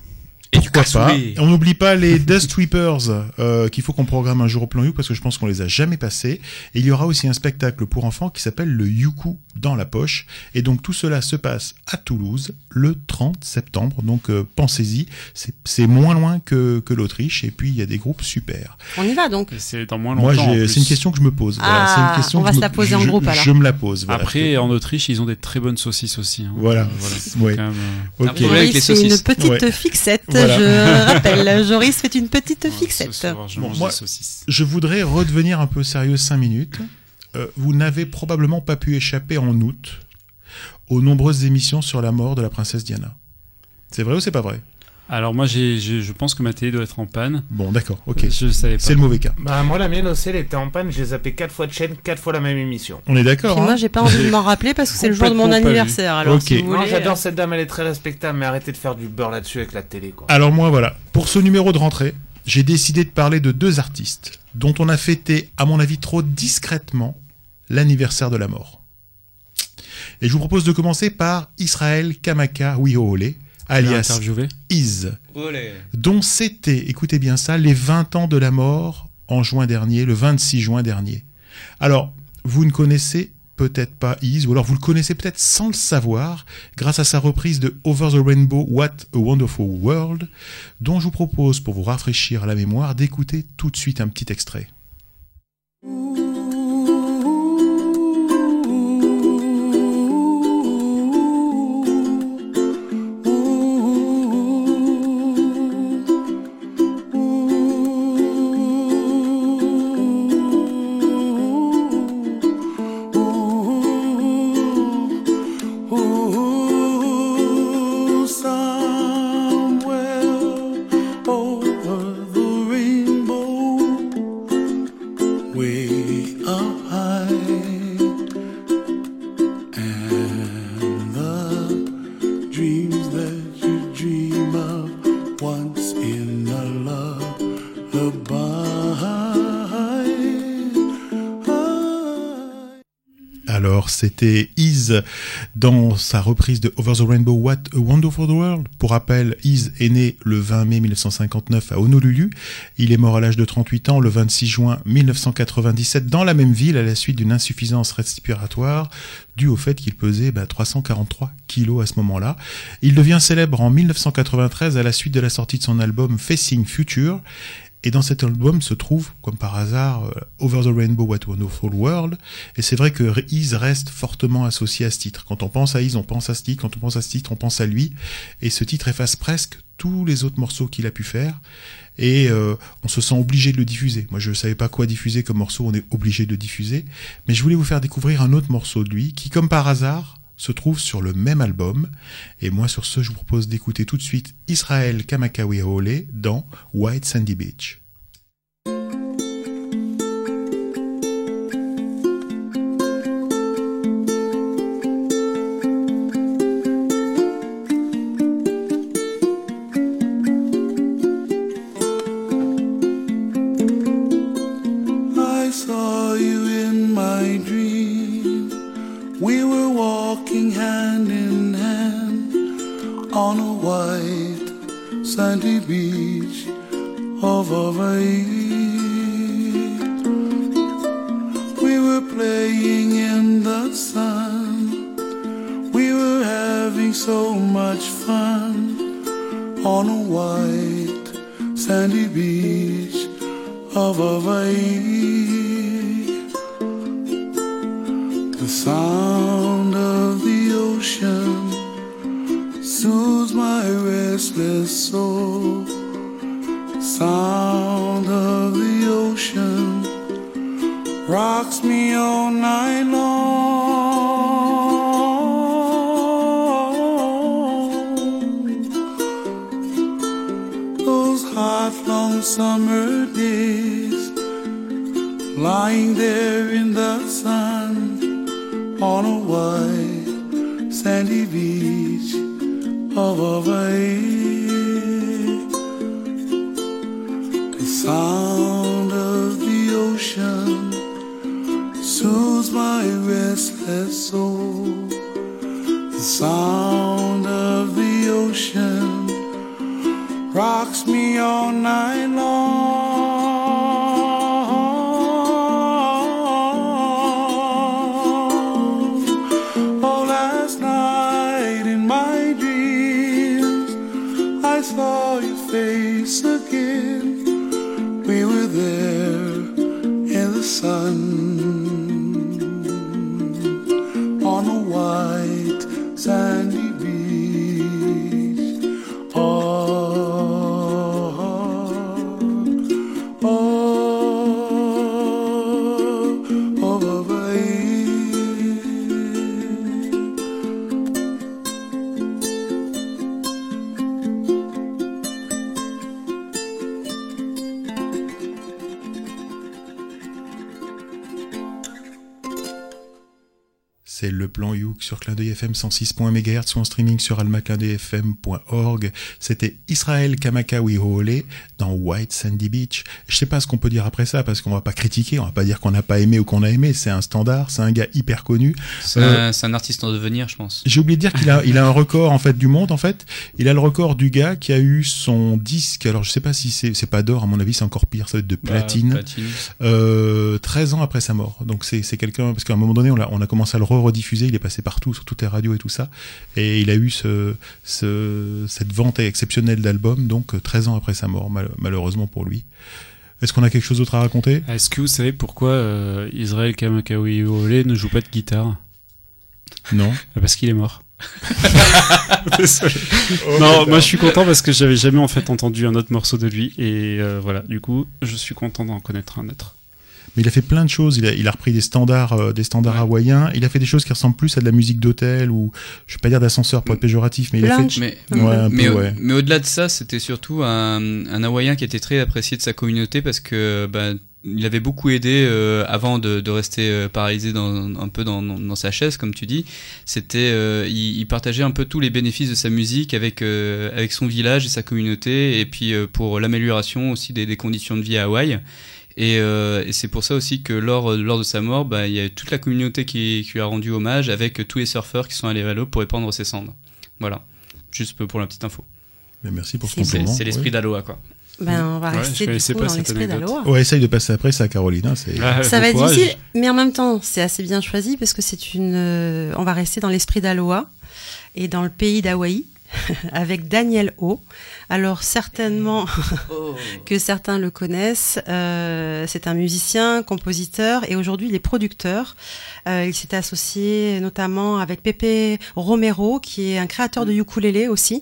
Speaker 6: Et
Speaker 1: Pourquoi pas. On n'oublie pas les Dust Sweepers euh, qu'il faut qu'on programme un jour au plan You parce que je pense qu'on les a jamais passés. Et il y aura aussi un spectacle pour enfants qui s'appelle le Yuku dans la poche. Et donc tout cela se passe à Toulouse le 30 septembre. Donc euh, pensez-y, c'est c'est moins loin que, que l'Autriche. Et puis il y a des groupes super.
Speaker 3: On y va donc.
Speaker 4: C'est dans moins
Speaker 1: Moi,
Speaker 4: longtemps. plus.
Speaker 1: c'est une question que je me pose. Voilà,
Speaker 3: Ah,
Speaker 1: c'est une question
Speaker 3: on
Speaker 1: que
Speaker 3: va
Speaker 1: je
Speaker 3: se
Speaker 1: me-
Speaker 3: la poser en
Speaker 1: je-
Speaker 3: groupe, alors.
Speaker 1: Je me la pose. Voilà.
Speaker 4: Après, en Autriche, ils ont des très bonnes saucisses aussi. hein.
Speaker 1: Voilà.
Speaker 4: Euh,
Speaker 1: Ouais.
Speaker 4: Même, euh,
Speaker 6: avec les
Speaker 3: fait une petite
Speaker 1: Ouais.
Speaker 3: fixette,
Speaker 1: Voilà.
Speaker 3: je rappelle. Joris fait une petite fixette.
Speaker 4: soir, je
Speaker 1: Bon, moi-
Speaker 4: des saucisses.
Speaker 1: Je voudrais redevenir un peu sérieux cinq minutes. Euh, vous n'avez probablement pas pu échapper en août aux nombreuses émissions sur la mort de la princesse Diana. C'est vrai ou c'est pas vrai?
Speaker 4: Alors moi, je pense que ma télé doit être en panne.
Speaker 1: Bon, d'accord, ok.
Speaker 4: Je savais pas.
Speaker 1: C'est le mauvais cas.
Speaker 2: Bah, moi, la mienne aussi, elle était en panne. J'ai zappé 4 fois de chaîne, 4 fois la même émission.
Speaker 1: On est d'accord
Speaker 3: moi,
Speaker 1: hein
Speaker 3: j'ai pas envie de m'en rappeler parce que c'est le jour de mon anniversaire. Alors,
Speaker 1: Ok.
Speaker 3: si vous
Speaker 2: Non,
Speaker 3: voulez,
Speaker 2: j'adore cette dame, elle est très respectable, mais arrêtez de faire du beurre là-dessus avec la télé, quoi.
Speaker 1: Alors moi, voilà. Pour ce numéro de rentrée, j'ai décidé de parler de deux artistes dont on a fêté, à mon avis, trop discrètement l'anniversaire de la mort. Et je vous propose de commencer par Israël Kamaka Wihoole, alias.
Speaker 6: Olé.
Speaker 1: dont c'était, écoutez bien ça, les 20 ans de la mort en juin dernier, le 26 juin dernier. Alors, vous ne connaissez peut-être pas Is, ou alors vous le connaissez peut-être sans le savoir, grâce à sa reprise de Over the Rainbow, What a Wonderful World, dont je vous propose, pour vous rafraîchir la mémoire, d'écouter tout de suite un petit extrait. C'était Is dans sa reprise de Over the Rainbow, What a Wonderful World. Pour rappel, Is est né le 20 mai 1959 à Honolulu. Il est mort à l'âge de 38 ans le 26 juin 1997 dans la même ville à la suite d'une insuffisance respiratoire due au fait qu'il pesait bah, 343 kilos à ce moment-là. Il devient célèbre en 1993 à la suite de la sortie de son album Facing Future. Et dans cet album se trouve, comme par hasard, euh, Over the Rainbow, What a Wonderful World. Et c'est vrai que Is reste fortement associé à ce titre. Quand on pense à Is, on pense à ce titre. Quand on pense à ce titre, on pense à lui. Et ce titre efface presque tous les autres morceaux qu'il a pu faire. Et euh, on se sent obligé de le diffuser. Moi, je ne savais pas quoi diffuser comme morceau. On est obligé de diffuser. Mais je voulais vous faire découvrir un autre morceau de lui qui, comme par hasard, se trouve sur le même album. Et moi, sur ce, je vous propose d'écouter tout de suite Israël Kamakawi Hole dans White Sandy Beach. Sur Clin d'œil FM 106.1 MHz ou en streaming sur almaclindeuilfm.org. C'était Israël Kamakawihoole dans White Sandy Beach. Je sais pas ce qu'on peut dire après ça parce qu'on va pas critiquer, on va pas dire qu'on n'a pas aimé ou qu'on a aimé. C'est un standard, c'est un gars hyper connu.
Speaker 6: C'est
Speaker 1: Euh,
Speaker 6: un, c'est un artiste en devenir, je pense.
Speaker 1: J'ai oublié de dire qu'il a, il a un record en fait du monde en fait. Il a le record du gars qui a eu son disque. Alors je sais pas si c'est, pas d'or à mon avis, c'est encore pire, ça va être de
Speaker 6: Bah,
Speaker 1: platine.
Speaker 6: platine.
Speaker 1: Euh, 13 ans après sa mort. Donc c'est, quelqu'un parce qu'à un moment donné on a, on a commencé à le rediffuser. Il est passé partout sur toutes les radios et tout ça. Et il a eu ce, ce cette vente exceptionnelle d'albums. Donc euh, 13 ans après sa mort mal- malheureusement pour lui. Est-ce qu'on a quelque chose d'autre à raconter?
Speaker 4: Est-ce que vous savez pourquoi euh, Israël Kamakawiwo'ole ne joue pas de guitare?
Speaker 1: Non.
Speaker 4: Parce qu'il est mort. Désolé. non, moi je suis content parce que j'avais jamais en fait entendu un autre morceau de lui et euh, voilà, du coup, je suis content d'en connaître un autre.
Speaker 1: Mais il a fait plein de choses. Il a, il a repris des standards, euh, des standards hawaïens. Il a fait des choses qui ressemblent plus à de la musique d'hôtel ou, je vais pas dire d'ascenseur pour être péjoratif, mais il a fait.
Speaker 6: Mais,
Speaker 1: ouais, un
Speaker 6: mais,
Speaker 1: peu,
Speaker 6: au-
Speaker 1: ouais.
Speaker 6: mais au-delà de ça, c'était surtout un, un Hawaïen qui était très apprécié de sa communauté parce que bah, il avait beaucoup aidé euh, avant de, de rester euh, paralysé dans, un peu dans, dans sa chaise, comme tu dis. C'était, euh, il, il partageait un peu tous les bénéfices de sa musique avec euh, avec son village et sa communauté, et puis euh, pour l'amélioration aussi des, des conditions de vie à Hawaï. Et, euh, et c'est pour ça aussi que lors, lors de sa mort, bah, il y a toute la communauté qui, qui lui a rendu hommage avec tous les surfeurs qui sont allés à l'eau pour répandre ses cendres. Voilà, juste pour la petite info.
Speaker 1: Mais merci pour ce
Speaker 6: C'est-
Speaker 1: compliment.
Speaker 6: C'est l'esprit
Speaker 1: Ouais.
Speaker 6: d'Aloha, quoi.
Speaker 3: Ben, on va
Speaker 1: Ouais,
Speaker 3: rester
Speaker 1: je
Speaker 3: du
Speaker 1: connaissais
Speaker 3: coup
Speaker 1: pas
Speaker 3: dans l'esprit d'Aloha.
Speaker 1: Ouais, essaye de passer après ça, Caroline. hein, c'est...
Speaker 3: Ça va être difficile, mais en même temps, c'est assez bien choisi parce que c'est une. euh, on va rester dans l'esprit d'Aloha et dans le pays d'Hawaï avec Daniel O. Alors certainement que certains le connaissent. euh, c'est un musicien, compositeur et aujourd'hui il est producteur. Euh, il s'est associé notamment avec Pepe Romero qui est un créateur de ukulélé aussi.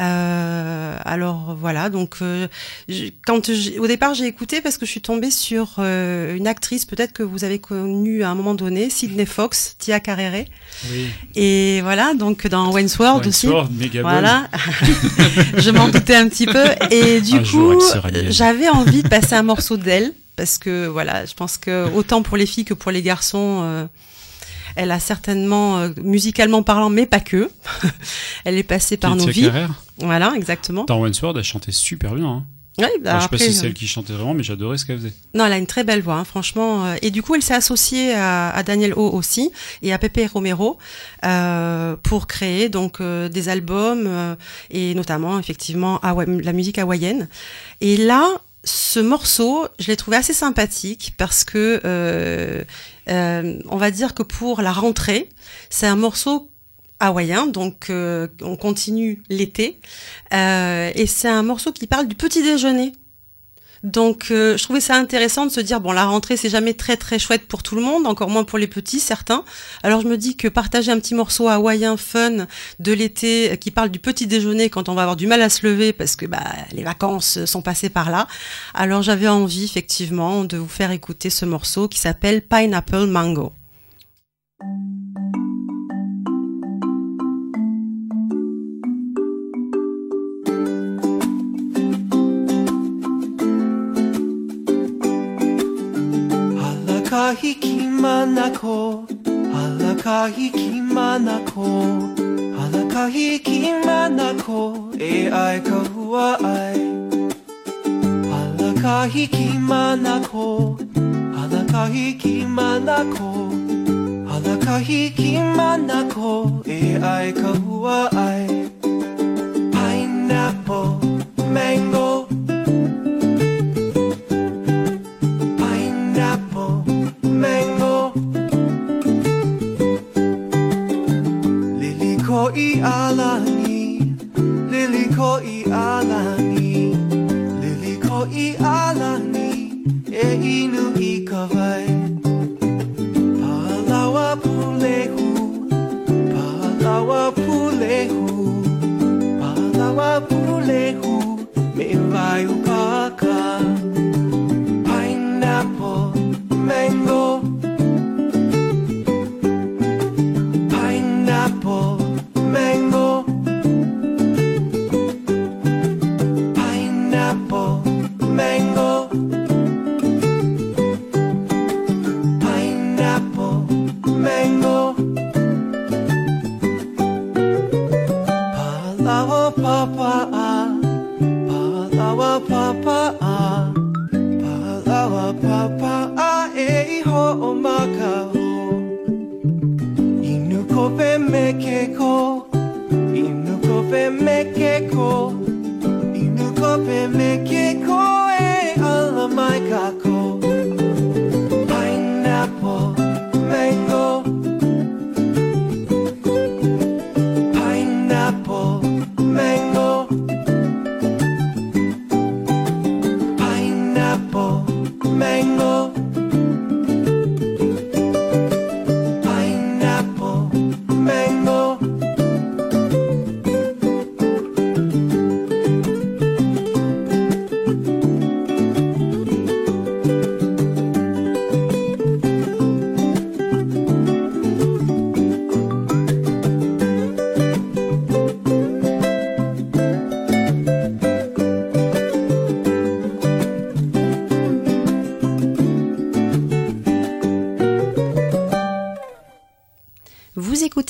Speaker 3: Euh, alors voilà, donc euh, je- quand au départ j'ai écouté parce que je suis tombée sur euh, une actrice peut-être que vous avez connue à un moment donné, Sydney Fox, Tia Carrere.
Speaker 4: Oui.
Speaker 3: Et voilà, donc dans Wayne's World aussi. Voilà, je m'en doutais un petit peu. Et du
Speaker 4: Un
Speaker 3: coup, j'avais envie de passer un morceau d'elle parce que voilà, je pense que autant pour les filles que pour les garçons. euh, elle a certainement, euh, musicalement parlant, mais pas que. elle est passée par nos vies. Voilà, exactement.
Speaker 4: Dans Wayne's World, elle chantait super bien. Hein.
Speaker 3: Ouais, bah
Speaker 4: je sais pas si c'est
Speaker 3: euh,
Speaker 4: elle qui chantait vraiment, mais j'adorais ce qu'elle faisait.
Speaker 3: Non, elle a une très belle voix, hein, franchement. euh, Et du coup, elle s'est associée à, à Daniel O aussi et à Pepe Romero euh, pour créer donc euh, des albums euh, et notamment effectivement hawa- la musique hawaïenne. Et là, ce morceau, je l'ai trouvé assez sympathique parce que euh, euh, on va dire que pour la rentrée, c'est un morceau hawaïen, donc euh, on continue l'été. Euh, et c'est un morceau qui parle du petit déjeuner. Donc euh, je trouvais ça intéressant de se dire bon la rentrée c'est jamais très très chouette pour tout le monde, encore moins pour les petits certains. Alors je me dis que partager un petit morceau hawaïen fun de l'été euh, qui parle du petit déjeuner quand on va avoir du mal à se lever parce que bah les vacances sont passées par là. Alors j'avais envie effectivement de vous faire écouter ce morceau qui s'appelle Pineapple Mango.
Speaker 15: ko Halakahi ki mana ko Halakahi ki mana ko E ai ka hua ai. Halakahi ki mana ko Halakahi ki mana ko Halakahi ki mana ko E ai ka hua ai. Pineapple Mango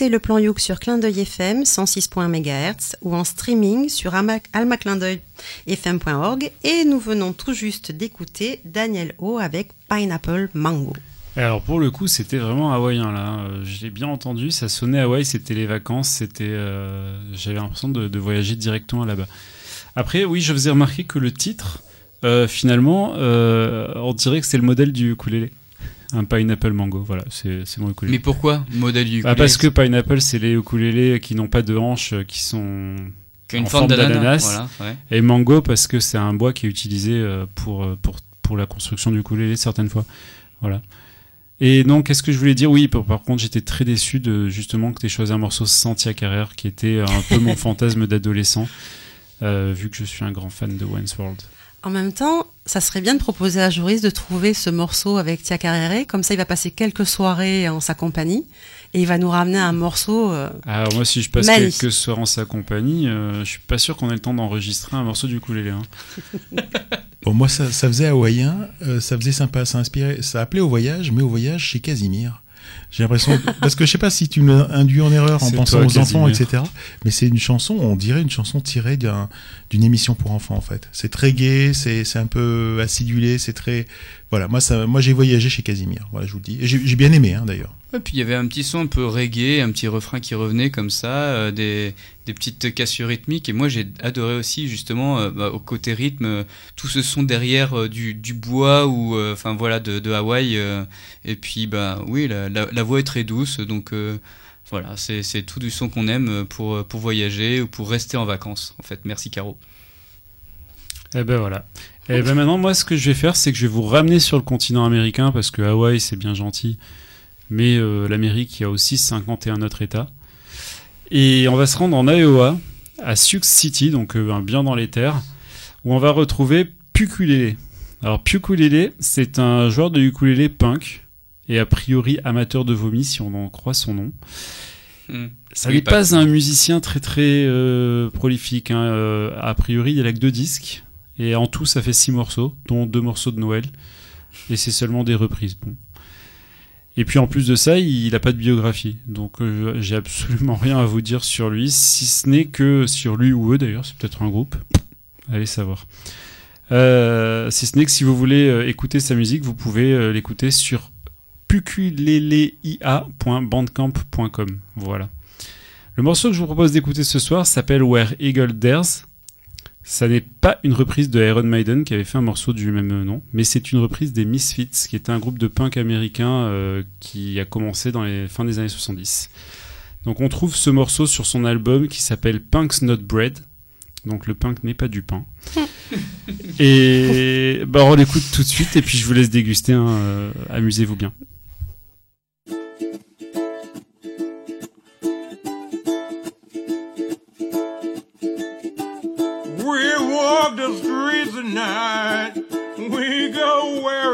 Speaker 3: le plan Youk sur Clin d'œil FM 106.1 MHz ou en streaming sur alma- almaclindeuilfm.org et nous venons tout juste d'écouter Daniel O avec Pineapple Mango.
Speaker 4: Alors pour le coup, c'était vraiment hawaïen là. Euh, Je l'ai bien entendu, ça sonnait Hawaï, c'était les vacances, c'était. euh, J'avais l'impression de, de voyager directement là-bas. Après, oui, je faisais remarquer que le titre, euh, finalement, euh, on dirait que c'est le modèle du ukulélé. Un pineapple mango, voilà, c'est mon ukulélé.
Speaker 6: Mais pourquoi modèle
Speaker 4: Bah,
Speaker 6: ukulélé
Speaker 4: Parce que pineapple, c'est les ukulélés qui n'ont pas de hanches, euh, qui sont
Speaker 6: Qui une
Speaker 4: en
Speaker 6: forme
Speaker 4: forme
Speaker 6: d'ananas,
Speaker 4: d'ananas.
Speaker 6: voilà, ouais.
Speaker 4: Et mango parce que c'est un bois qui est utilisé euh, pour, euh, pour, pour la construction du ukulélé certaines fois. Voilà. Et donc, qu'est-ce que je voulais dire? Oui, par, par contre, j'étais très déçu de justement que tu aies choisi un morceau Santia Carrère qui était un peu mon fantasme d'adolescent, euh, vu que je suis un grand fan de Wayne's World.
Speaker 3: En même temps, ça serait bien de proposer à Joris de trouver ce morceau avec Tia Carrere, comme ça il va passer quelques soirées en sa compagnie et il va nous ramener un morceau. euh,
Speaker 4: Alors moi, si je passe
Speaker 3: magnifique.
Speaker 4: quelques soirs en sa compagnie, euh, je suis pas sûr qu'on ait le temps d'enregistrer un morceau du ukulélé. Hein.
Speaker 1: Bon, moi, ça, ça faisait hawaïen, euh, ça faisait sympa, ça inspirait, ça appelait au voyage, mais au voyage chez Casimir. J'ai l'impression, parce que je sais pas si tu me induis en erreur en pensant aux enfants, etc. Mais c'est une chanson, on dirait une chanson tirée d'un- d'une émission pour enfants, en fait. C'est très gai, c'est un peu acidulé, c'est très, voilà. Moi, ça, moi, j'ai voyagé chez Casimir. Voilà, je vous le dis. J'ai bien aimé, hein, d'ailleurs.
Speaker 6: Et puis il y avait un petit son un peu reggae, un petit refrain qui revenait comme ça, euh, des, petites cassures rythmiques. Et moi j'ai adoré aussi justement euh, bah, au côté rythme, euh, tout ce son derrière du, bois ou enfin voilà de, Hawaï. et puis bah oui, la, voix est très douce, donc Voilà, c'est tout du son qu'on aime pour, pour voyager ou pour rester en vacances. En fait, merci Caro.
Speaker 4: Eh ben voilà. Et ben maintenant, moi, ce que je vais faire, c'est que je vais vous ramener sur le continent américain parce que Hawaï, c'est bien gentil, mais euh, l'Amérique, il y a aussi 51 autres États. Et on va se rendre en Iowa, à Sioux City, donc euh, bien dans les terres, où on va retrouver Pukulele. Alors Pukulele, c'est un joueur de ukulélé punk et a priori amateur de vomi, si on en croit son nom.
Speaker 6: Hmm.
Speaker 4: Ça n'est
Speaker 6: pas-
Speaker 4: pas un musicien très très euh, prolifique. hein. Euh, a priori, il a que deux disques. Et en tout, ça fait six morceaux, dont deux morceaux de Noël. Et c'est seulement des reprises. Bon. Et puis en plus de ça, il n'a pas de biographie. Donc euh, j'ai absolument rien à vous dire sur lui, si ce n'est que sur lui ou eux d'ailleurs, c'est peut-être un groupe. Allez savoir. Euh, si ce n'est que si vous voulez euh, écouter sa musique, vous pouvez l'écouter sur pukuleleia.bandcamp.com. Voilà. Le morceau que je vous propose d'écouter ce soir s'appelle Where Eagle Dares. Ça n'est pas une reprise de Iron Maiden qui avait fait un morceau du même nom, mais c'est une reprise des Misfits, qui était un groupe de punk américain euh, qui a commencé dans les fins des années 70. Donc on trouve ce morceau sur son album qui s'appelle Punk's Not Bread. Donc le punk n'est pas du pain. et bah on l'écoute tout de suite et puis je vous laisse déguster. hein, euh, Amusez-vous bien.
Speaker 16: We walk the streets at night. We go where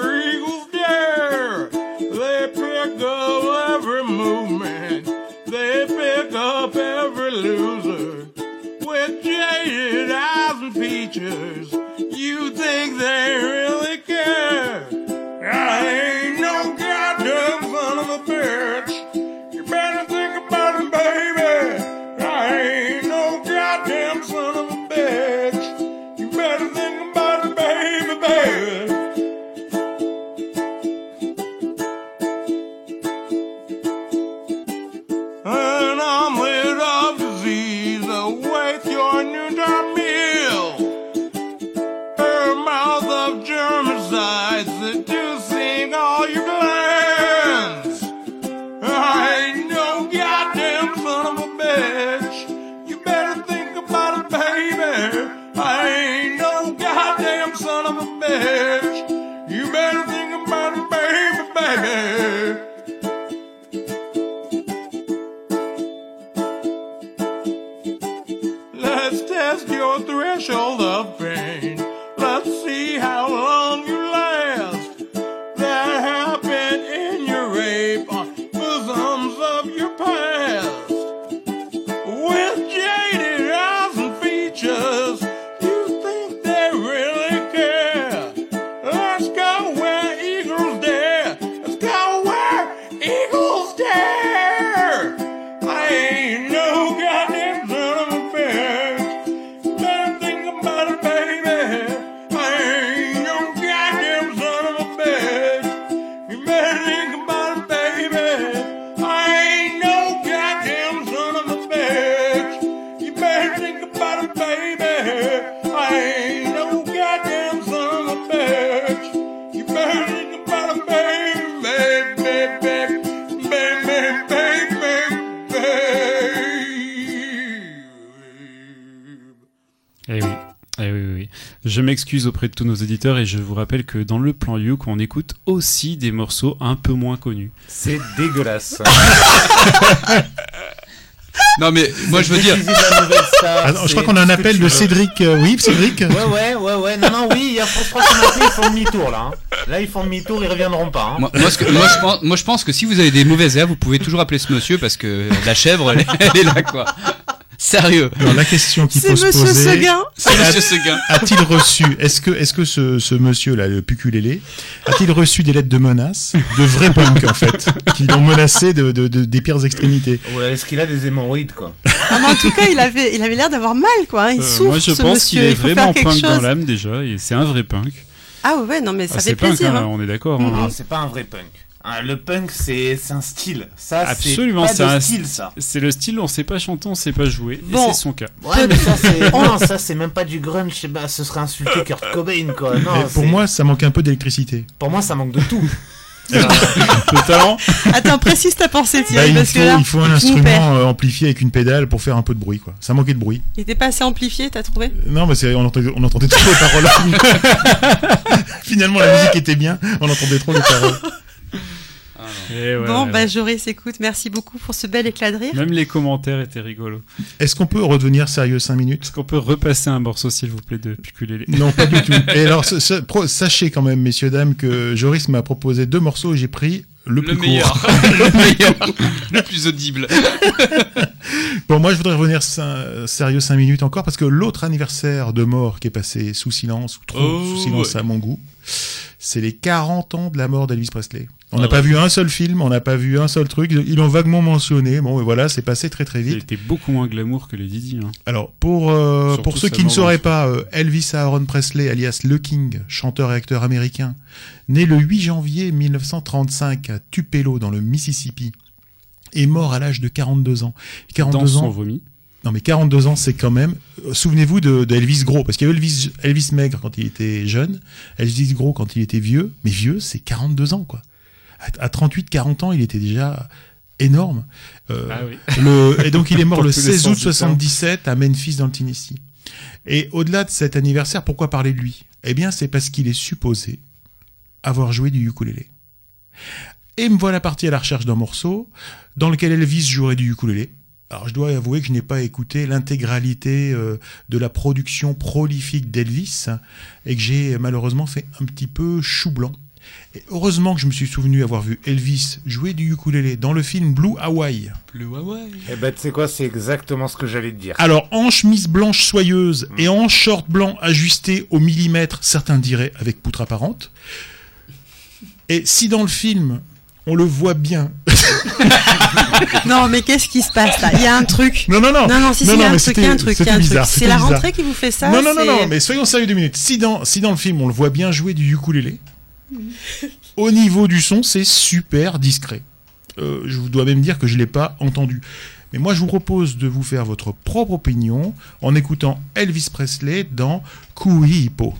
Speaker 4: m'excuse auprès de tous nos auditeurs et je vous rappelle que dans le plan You, on écoute aussi des morceaux un peu moins connus.
Speaker 2: C'est dégueulasse.
Speaker 6: Non mais moi je veux dire.
Speaker 1: Ah non, je crois qu'on a un appel de Cédric. euh, oui, Cédric
Speaker 2: Ouais, ouais, ouais, ouais. Non, non, oui, il y a, maintenant ils font demi-tour là. hein. Là, ils font demi-tour, ils reviendront pas. hein.
Speaker 6: Moi, moi, ce que- moi, je pense, moi, je pense que si vous avez des mauvaises herbes, vous pouvez toujours appeler ce monsieur parce que la chèvre, elle est là, quoi. Sérieux.
Speaker 1: Alors, la question
Speaker 6: C'est
Speaker 1: faut se
Speaker 6: Monsieur
Speaker 1: poser.
Speaker 6: Seguin. C'est Monsieur Seguin.
Speaker 1: A-t-il reçu, est-ce que, est-ce que ce, ce monsieur-là, le Puculélé, a-t-il reçu des lettres de menaces de vrais punks, en fait, qui l'ont menacé de, de, de- des pires extrémités?
Speaker 2: Ouais, est-ce qu'il a des hémorroïdes, quoi?
Speaker 3: Ah, mais en tout cas, il avait, il avait l'air d'avoir mal, quoi. hein. Il
Speaker 4: Euh,
Speaker 3: souffre,
Speaker 4: moi, je
Speaker 3: ce
Speaker 4: pense qu'il est vraiment punk dans l'âme déjà, et c'est un vrai punk.
Speaker 3: Ah ouais, non, mais ça
Speaker 4: Ah,
Speaker 3: fait
Speaker 4: c'est punk,
Speaker 3: plaisir.
Speaker 4: hein,
Speaker 3: hein.
Speaker 4: on est d'accord. hein.
Speaker 2: Non, c'est pas un vrai punk. Hein, le punk, c'est un style. Ça, c'est
Speaker 4: Absolument,
Speaker 2: pas
Speaker 4: c'est un
Speaker 2: style, ça.
Speaker 4: C'est le style, on sait pas chanter, on sait pas jouer,
Speaker 2: Bon.
Speaker 4: c'est son cas.
Speaker 2: Ouais, mais ça, c'est non, ça, c'est même pas du grunge. je sais pas, ce serait insulter Kurt Cobain, quoi. Non,
Speaker 1: Mais pour
Speaker 2: c'est-
Speaker 1: moi, ça manque un peu d'électricité.
Speaker 2: pour moi, ça manque de tout.
Speaker 4: Le talent.
Speaker 3: Attends, précise ta pensée,
Speaker 1: Bah,
Speaker 3: Thierry,
Speaker 1: il,
Speaker 3: parce
Speaker 1: faut,
Speaker 3: que là,
Speaker 1: il faut un instrument euh, amplifié avec une pédale pour faire un peu de bruit. Quoi. Ça manquait de bruit.
Speaker 3: Il était pas assez amplifié, t'as trouvé?
Speaker 1: Non, mais on, entendait, on entendait trop les paroles. Finalement, la musique était bien, on entendait trop les paroles.
Speaker 4: Et ouais,
Speaker 3: Bon,
Speaker 4: ouais,
Speaker 3: bah. Joris, écoute, merci beaucoup pour ce bel éclat de rire.
Speaker 4: Même les commentaires étaient rigolos.
Speaker 1: Est-ce qu'on peut redevenir sérieux 5 minutes
Speaker 4: Est-ce qu'on peut repasser un morceau, s'il vous plaît, de Pukulele
Speaker 1: Non, pas du tout. Et alors, ce- ce- pro- sachez quand même, messieurs, dames, que Joris m'a proposé deux morceaux et j'ai pris le,
Speaker 6: Le
Speaker 1: plus
Speaker 6: meilleur.
Speaker 1: court.
Speaker 6: le meilleur. Le plus audible.
Speaker 1: Bon, moi, je voudrais revenir sérieux 5 minutes encore parce que l'autre anniversaire de mort qui est passé sous silence, ou trop
Speaker 6: Oh,
Speaker 1: sous silence
Speaker 6: ouais.
Speaker 1: à mon goût, c'est les 40 ans de la mort d'Elvis Presley. On
Speaker 6: Ah
Speaker 1: n'a pas
Speaker 6: ouais.
Speaker 1: vu un seul film, on n'a pas vu un seul truc. Ils l'ont vaguement mentionné. Bon, et voilà, c'est passé très très
Speaker 4: Il
Speaker 1: vite.
Speaker 4: était beaucoup moins glamour que les Didi. Hein.
Speaker 1: Alors, pour, euh, pour ceux qui ne sauraient pas, euh, Elvis Aaron Presley, alias Le King, chanteur et acteur américain, né le 8 janvier 1935 à Tupelo, dans le Mississippi, est mort à l'âge de 42 ans. 42
Speaker 4: Dans son
Speaker 1: ans.
Speaker 4: vomi.
Speaker 1: Non, mais 42 ans, c'est quand même. euh, Souvenez-vous de, de Elvis Gros, parce qu'il y avait Elvis, Elvis Maigre quand il était jeune, Elvis Gros quand il était vieux, mais vieux, c'est 42 ans, quoi. À, à 38, 40 ans, il était déjà énorme. Euh,
Speaker 4: Ah oui.
Speaker 1: le, et donc, il est mort le
Speaker 4: tous les
Speaker 1: 16
Speaker 4: sens
Speaker 1: août
Speaker 4: du terme.
Speaker 1: 77 à Memphis, dans le Tennessee. Et au-delà de cet anniversaire, pourquoi parler de lui? Eh bien, c'est parce qu'il est supposé avoir joué du ukulélé. Et me voilà parti à la recherche d'un morceau dans lequel Elvis jouerait du ukulélé. Alors je dois avouer que je n'ai pas écouté l'intégralité euh, de la production prolifique d'Elvis et que j'ai malheureusement fait un petit peu chou blanc. Et heureusement que je me suis souvenu avoir vu Elvis jouer du ukulélé dans le film Blue Hawaii.
Speaker 6: Le Huawei.
Speaker 2: Eh ben, tu sais quoi, c'est exactement ce que j'allais te dire.
Speaker 1: Alors en chemise blanche soyeuse et en short blanc ajusté au millimètre, certains diraient avec poutre apparente. Et si dans le film on le voit bien
Speaker 3: Non, mais qu'est-ce qui se passe là? Il y a un truc.
Speaker 1: Non, non, non.
Speaker 3: Non, non, si, si,
Speaker 1: Non,
Speaker 3: il y a
Speaker 1: non,
Speaker 3: un
Speaker 1: mais
Speaker 3: truc, il y a un truc, il y a
Speaker 1: c'était
Speaker 3: un truc.
Speaker 1: bizarre,
Speaker 3: C'est la
Speaker 1: bizarre.
Speaker 3: rentrée qui vous fait ça
Speaker 1: non, non, non, non, mais soyons sérieux deux minutes. Si dans, si dans le film on le voit bien jouer du ukulélé, au niveau du son, c'est super discret. Euh, je vous dois même dire que je ne l'ai pas entendu. Mais moi, je vous propose de vous faire votre propre opinion en écoutant Elvis Presley dans. Kuipo,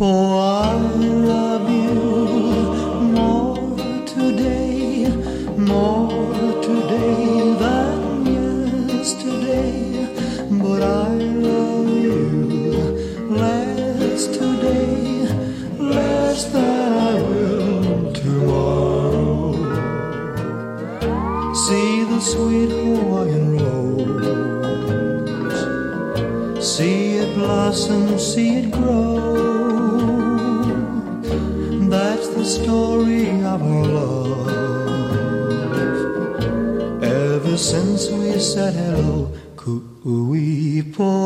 Speaker 15: I love you more today, more since we said hello, Kuipo, I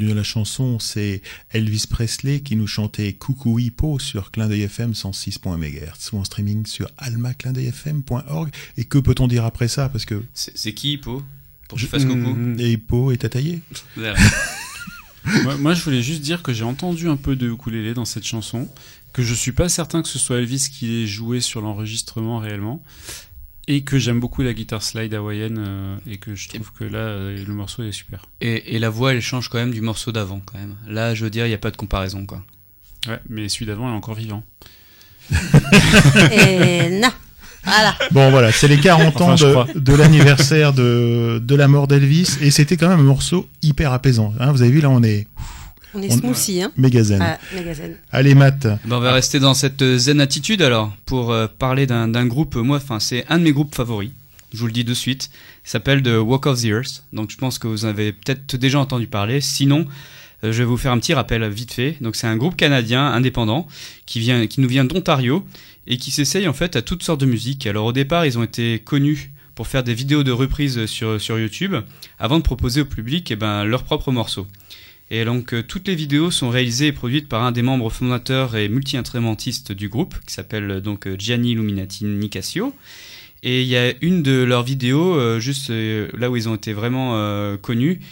Speaker 1: entendu dans la chanson, c'est Elvis Presley qui nous chantait Coucou Hippo sur Clin d'œil FM 106.1 MHz ou en streaming sur almaclindeuilfm.org. Et que peut-on dire après ça? Parce que
Speaker 6: C'est c'est qui, Hippo? Pour que tu fasses coucou?
Speaker 1: Mm, Et Hippo est à tailler.
Speaker 6: Voilà.
Speaker 4: moi, moi, je voulais juste dire que j'ai entendu un peu de ukulélé dans cette chanson, que je suis pas certain que ce soit Elvis qui ait joué sur l'enregistrement réellement, et que j'aime beaucoup la guitare slide hawaïenne, euh, et que je trouve que là, euh, le morceau est super.
Speaker 6: Et, et la voix, elle change quand même du morceau d'avant, quand même. Là, je veux dire, il n'y a pas de comparaison, quoi.
Speaker 4: Ouais, mais celui d'avant est encore vivant.
Speaker 3: Et non. Voilà.
Speaker 1: Bon voilà, c'est les 40
Speaker 4: Enfin,
Speaker 1: ans de, de l'anniversaire de, de la mort d'Elvis et c'était quand même un morceau hyper apaisant. hein. vous avez vu là on est
Speaker 3: On est smoothie, hein.
Speaker 1: méga zen.
Speaker 3: Ouais, méga zen.
Speaker 1: Allez Matt,
Speaker 6: Ben, on va rester dans cette euh, zen attitude alors pour euh, parler d'un d'un groupe. Moi, enfin, c'est un de mes groupes favoris. Je vous le dis de suite. Il s'appelle The Walk of the Earth. Donc, je pense que vous avez peut-être déjà entendu parler. Sinon, euh, je vais vous faire un petit rappel vite fait. Donc, c'est un groupe canadien indépendant qui vient, qui nous vient d'Ontario et qui s'essaye en fait à toutes sortes de musique. Alors, au départ, ils ont été connus pour faire des vidéos de reprises sur, sur YouTube avant de proposer au public eh ben, leurs propres morceaux. Et donc euh, toutes les vidéos sont réalisées et produites par un des membres fondateurs et multi-instrumentistes du groupe, qui s'appelle euh, donc euh, Gianni Illuminati Nicasio. Et il y a une de leurs vidéos, juste là où ils ont été vraiment connus,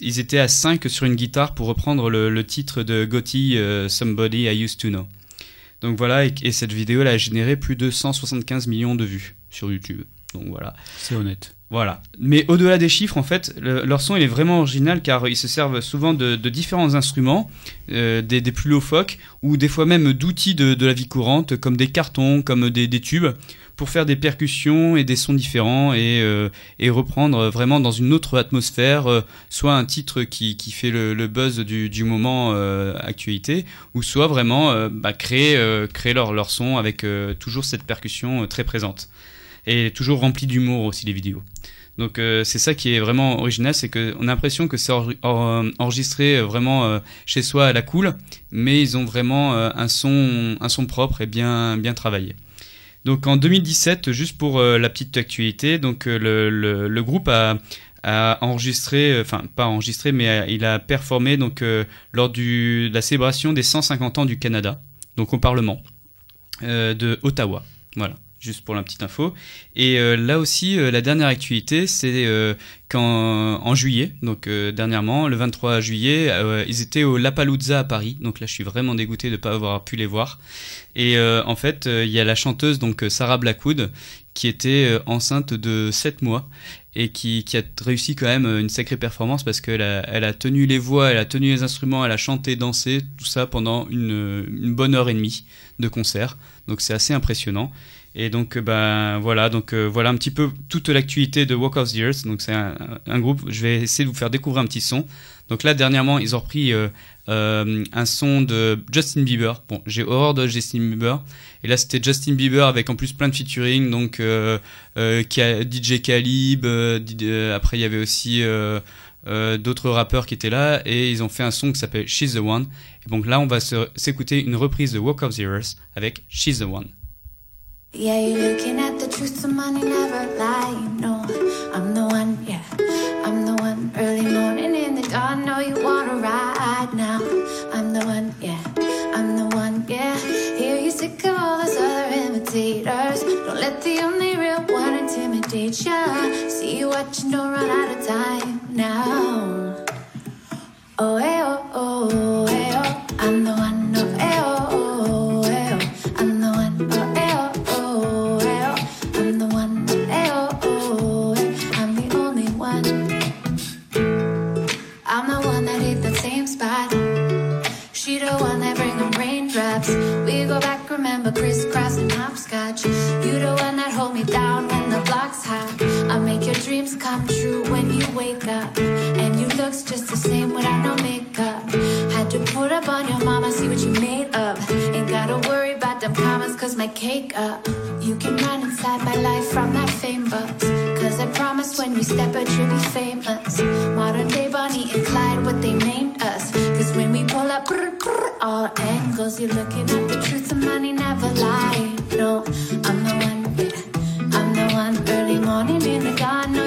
Speaker 6: ils étaient à 5 sur une guitare pour reprendre le, titre de Gotti, Somebody I Used to Know. Donc voilà, et, et cette vidéo elle a généré plus de 175 millions de vues sur YouTube. Donc voilà.
Speaker 4: C'est honnête.
Speaker 6: Voilà. Mais au-delà des chiffres, en fait, le- leur son est vraiment original car ils se servent souvent de, différents instruments, euh, des, des plus loufoques ou des fois même d'outils de, la vie courante comme des cartons, comme des, tubes pour faire des percussions et des sons différents et, euh, reprendre vraiment dans une autre atmosphère, euh, soit un titre qui, fait le, buzz du, moment actualité, ou soit vraiment bah, créer, créer leur, leur son avec toujours cette percussion très présente et toujours rempli d'humour aussi les vidéos. Donc euh, c'est ça qui est vraiment original, c'est qu'on a l'impression que c'est enregistré euh, vraiment euh, chez soi à la cool, mais ils ont vraiment un son un son propre et bien bien travaillé. Donc en 2017, juste pour la petite actualité, donc le, le, groupe a, a enregistré, enfin pas enregistré, mais il a performé donc lors de la célébration des 150 ans du Canada, donc au Parlement de Ottawa. Voilà, juste pour la petite info. Et euh, là aussi, euh, la dernière activité, c'est euh, qu'en en juillet, donc euh, dernièrement, le 23 juillet, ils étaient au Lapalooza à Paris. Donc là, je suis vraiment dégoûté de ne pas avoir pu les voir. Et en fait, il y a la chanteuse donc Sarah Blackwood qui était enceinte de 7 mois et qui, qui a réussi quand même une sacrée performance parce qu'elle a, elle a tenu les voix, elle a tenu les instruments, elle a chanté, dansé, tout ça pendant une bonne heure et demie de concert. Donc c'est assez impressionnant. Et donc ben voilà, donc euh, voilà un petit peu toute l'actualité de Walk of the Earth. Donc c'est un, groupe. Je vais essayer de vous faire découvrir un petit son. Donc là dernièrement ils ont repris euh, un son de Justin Bieber. Bon j'ai horreur de Justin Bieber. Et là c'était Justin Bieber avec en plus plein de featuring. Donc DJ Khalib. après il y avait aussi d'autres rappeurs qui étaient là et ils ont fait un son qui s'appelle She's the One. Et donc là on va s'écouter une reprise de Walk of the Earth avec She's the One.
Speaker 12: Yeah, you're looking at the truth, so money never lie. Know, I'm the one, yeah, I'm the one. Early morning in the dawn, know you wanna ride now. I'm the one, yeah, I'm the one, yeah. Hear you sick of all those other imitators. Don't let the only real one intimidate ya. See you watching, don't run out of time now. Oh, hey, oh, oh, hey, oh, I'm the one, oh, hey, oh, oh, hey, oh, I'm the one, oh, oh, oh, remember crisscross and hopscotch. You the one that hold me down when the block's hot. I make your dreams come true when you wake up. And you looks just the same without no makeup. Had to put up on your mama, see what you made of. Ain't gotta worry about them commas, cause my cake up. You can run inside my life from that fame box. Cause I promise when we step out, you'll be famous. Modern day Bonnie and Clyde, what they named us. Cause when we pull up, brr, all angles, you're looking at the truth, and money never lie. No, I'm the one, yeah. I'm the one early morning in the dawn. Know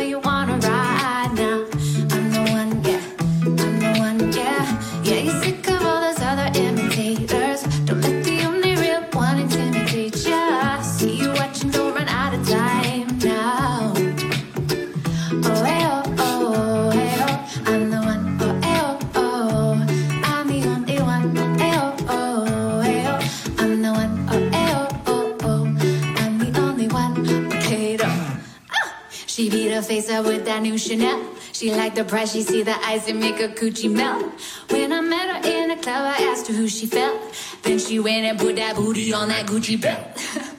Speaker 12: up with that new Chanel. She liked the price, she see the eyes and make her coochie melt. When I met her in the club, I asked her who she felt. Then she went and put that booty on that Gucci belt.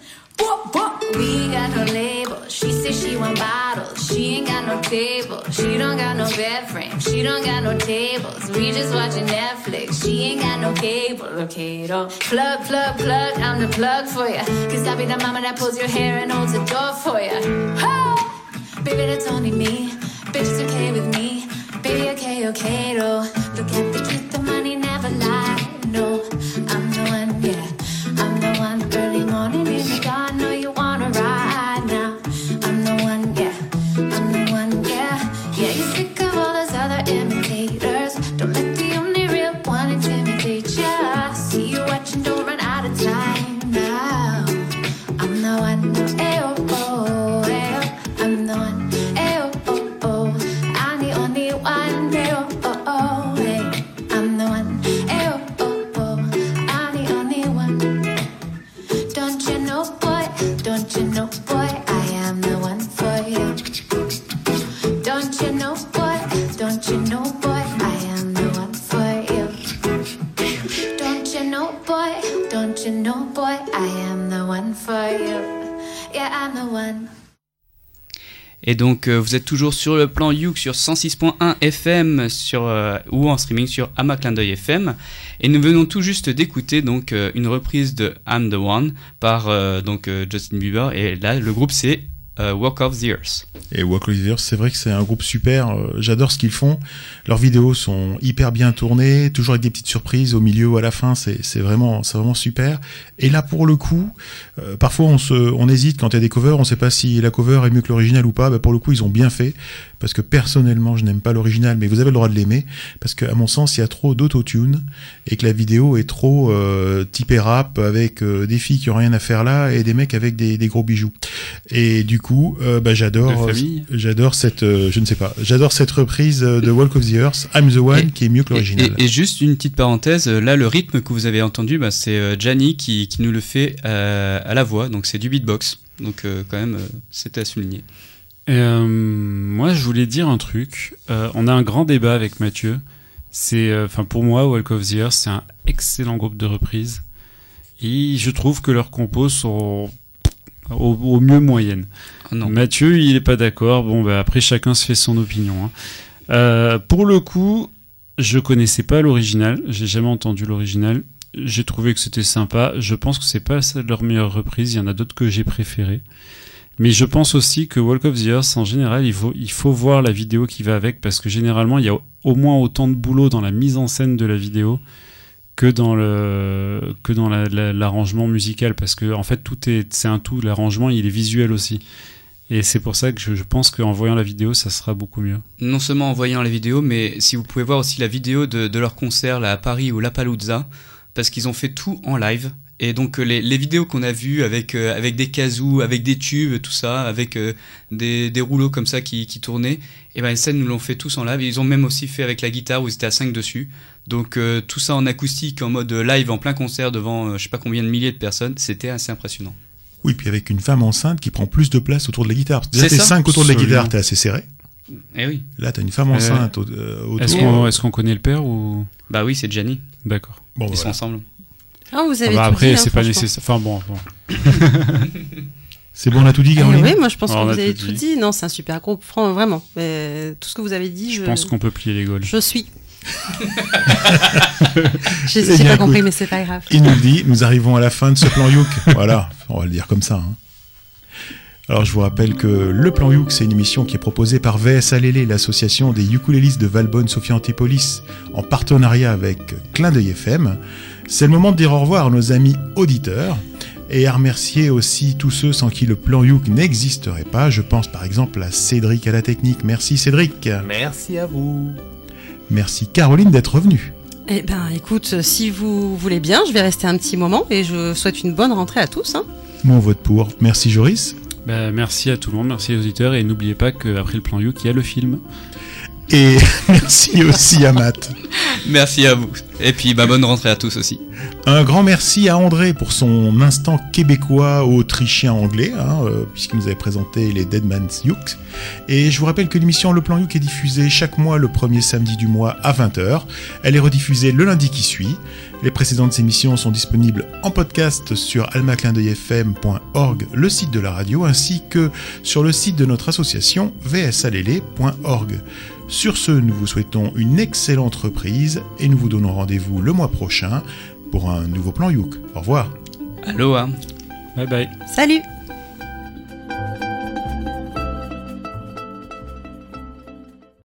Speaker 12: We got no label. She say she want bottles. She ain't got no table. She don't got no bed frame. She don't got no tables. We just watching Netflix. She ain't got no cable. Okay, though. Plug, plug, plug. I'm the plug for ya. Cause I be the mama that pulls your hair and holds the door for ya. Baby, that's only me. Bitch, it's okay with me. Baby, okay, okay, though. Look at the truth,
Speaker 6: Et donc euh, vous êtes toujours sur le plan Youk sur 106.1 FM euh, ou en streaming sur Amaclindeuil FM. Et nous venons tout juste d'écouter donc euh, une reprise de I'm the One par donc Justin Bieber. Et là le groupe c'est Walk of the Earth.
Speaker 1: Et Walk of the Earth, c'est vrai que c'est un groupe super. euh, J'adore ce qu'ils font. Leurs vidéos sont hyper bien tournées, toujours avec des petites surprises au milieu ou à la fin. C'est vraiment, super. Et là, pour le coup, euh, parfois on hésite quand il y a des covers, on sait pas si la cover est mieux que l'original ou pas. Bah, pour le coup, ils ont bien fait. Parce que personnellement, je n'aime pas l'original, mais vous avez le droit de l'aimer. Parce que, à mon sens, il y a trop d'autotune et que la vidéo est trop euh, typée rap avec euh, des filles qui ont rien à faire là et des mecs avec des, des gros bijoux. Et du coup, euh, bah, j'adore,
Speaker 4: famille.
Speaker 1: j'adore cette, euh, je ne sais pas, j'adore cette reprise euh, de Walk of the Earth, I'm the One, qui est mieux que l'original.
Speaker 6: Et, et juste une petite parenthèse, euh, là le rythme que vous avez entendu, bah, c'est euh, Gianni qui, qui nous le fait euh, à la voix, donc c'est du beatbox. Donc euh, quand même, euh, c'était à souligner.
Speaker 4: Euh, moi, je voulais dire un truc. Euh, on a un grand débat avec Mathieu. C'est, euh, enfin, pour moi, Walk of the Earth, c'est un excellent groupe de reprises. Et je trouve que leurs compos sont au, au mieux moyennes. Mathieu, il est pas d'accord. Bon, bah, après, chacun se fait son opinion. hein. Euh, pour le coup, je connaissais pas l'original. J'ai jamais entendu l'original. J'ai trouvé que c'était sympa. Je pense que c'est pas leur meilleure reprise. Il y en a d'autres que j'ai préférées. Mais je pense aussi que Walk of the Earth, en général, il faut, il faut voir la vidéo qui va avec parce que généralement, il y a au moins autant de boulot dans la mise en scène de la vidéo que dans le que dans la- la- l'arrangement musical parce que en fait tout est c'est un tout l'arrangement il est visuel aussi et c'est pour ça que je, je pense qu'en voyant la vidéo ça sera beaucoup mieux
Speaker 6: Non seulement en voyant la vidéo, mais si vous pouvez voir aussi la vidéo de, leur concert là à Paris au Lapalooza, parce qu'ils ont fait tout en live. Et donc euh, les, les vidéos qu'on a vues avec euh, avec des kazoo, avec des tubes, tout ça, avec euh, des, des rouleaux comme ça qui, qui tournaient, et ben scène nous l'ont fait tous en live. Ils ont même aussi fait avec la guitare où ils étaient à 5 dessus. Donc euh, tout ça en acoustique, en mode live, en plein concert devant euh, je sais pas combien de milliers de personnes, c'était assez impressionnant.
Speaker 1: Oui, puis avec une femme enceinte qui prend plus de place autour de la guitare. Parce que
Speaker 6: C'est
Speaker 1: Déjà, t'es
Speaker 6: ça.
Speaker 1: 5 autour de la guitare, t'es assez serré.
Speaker 6: Eh oui.
Speaker 1: Là, t'as une femme enceinte au- euh, autour.
Speaker 4: est-ce qu'on est-ce qu'on connaît le père ou?
Speaker 6: Bah oui, c'est Gianni.
Speaker 4: d'accord
Speaker 1: Bon,
Speaker 6: Ils
Speaker 1: voilà.
Speaker 6: sont ensemble.
Speaker 3: Ah, vous
Speaker 4: Ah
Speaker 3: avez
Speaker 4: bah
Speaker 3: tout
Speaker 4: après
Speaker 3: hein,
Speaker 4: c'est pas nécessaire enfin bon, bon.
Speaker 1: C'est bon, on a tout dit,
Speaker 3: Eh
Speaker 1: Caroline
Speaker 3: oui, moi je pense que
Speaker 4: a
Speaker 3: vous avez
Speaker 4: tout dit.
Speaker 3: dit. Non, c'est un super groupe, fran- vraiment. Euh, tout ce que vous avez dit, je,
Speaker 4: je pense qu'on peut plier les Gaules
Speaker 3: je suis. J'ai
Speaker 1: Eh
Speaker 3: pas compris, mais c'est pas grave.
Speaker 1: Il nous le dit, nous arrivons à la fin de ce plan Youk. voilà, on va le dire comme ça. hein. Alors je vous rappelle que Le Plan Youk, c'est une émission qui est proposée par VS Alélé, l'association des ukulélistes de Valbonne, Sophie Antipolis, en partenariat avec Clin d'œil FM. C'est le moment de dire au revoir à nos amis auditeurs et à remercier aussi tous ceux sans qui le Plan Youk n'existerait pas. Je pense par exemple à Cédric à la technique. Merci Cédric.
Speaker 2: Merci à vous.
Speaker 1: Merci Caroline d'être revenue.
Speaker 3: Eh ben, écoute, si vous voulez bien, je vais rester un petit moment et je souhaite une bonne rentrée à tous. Hein.
Speaker 1: Moi, on vote pour. Merci Joris.
Speaker 4: Bah, merci à tout le monde merci aux auditeurs et n'oubliez pas qu'après le plan Youk il y a le film
Speaker 1: Et merci aussi à Matt.
Speaker 6: Merci à vous. Et puis, bah, bonne rentrée à tous aussi.
Speaker 1: Un grand merci à André pour son instant québécois autrichien anglais, hein, euh, puisqu'il nous avait présenté les Deadman's Youk. Et je vous rappelle que l'émission Le Plan Youk est diffusée chaque mois le premier samedi du mois à 20h. Elle est rediffusée le lundi qui suit. Les précédentes émissions sont disponibles en podcast sur almaclindeuilfm.org, le site de la radio, ainsi que sur le site de notre association vsalele.org. Sur ce, nous vous souhaitons une excellente reprise et nous vous donnons rendez-vous le mois prochain pour un nouveau plan Youk. Au revoir.
Speaker 6: Aloha.
Speaker 4: Bye bye.
Speaker 3: Salut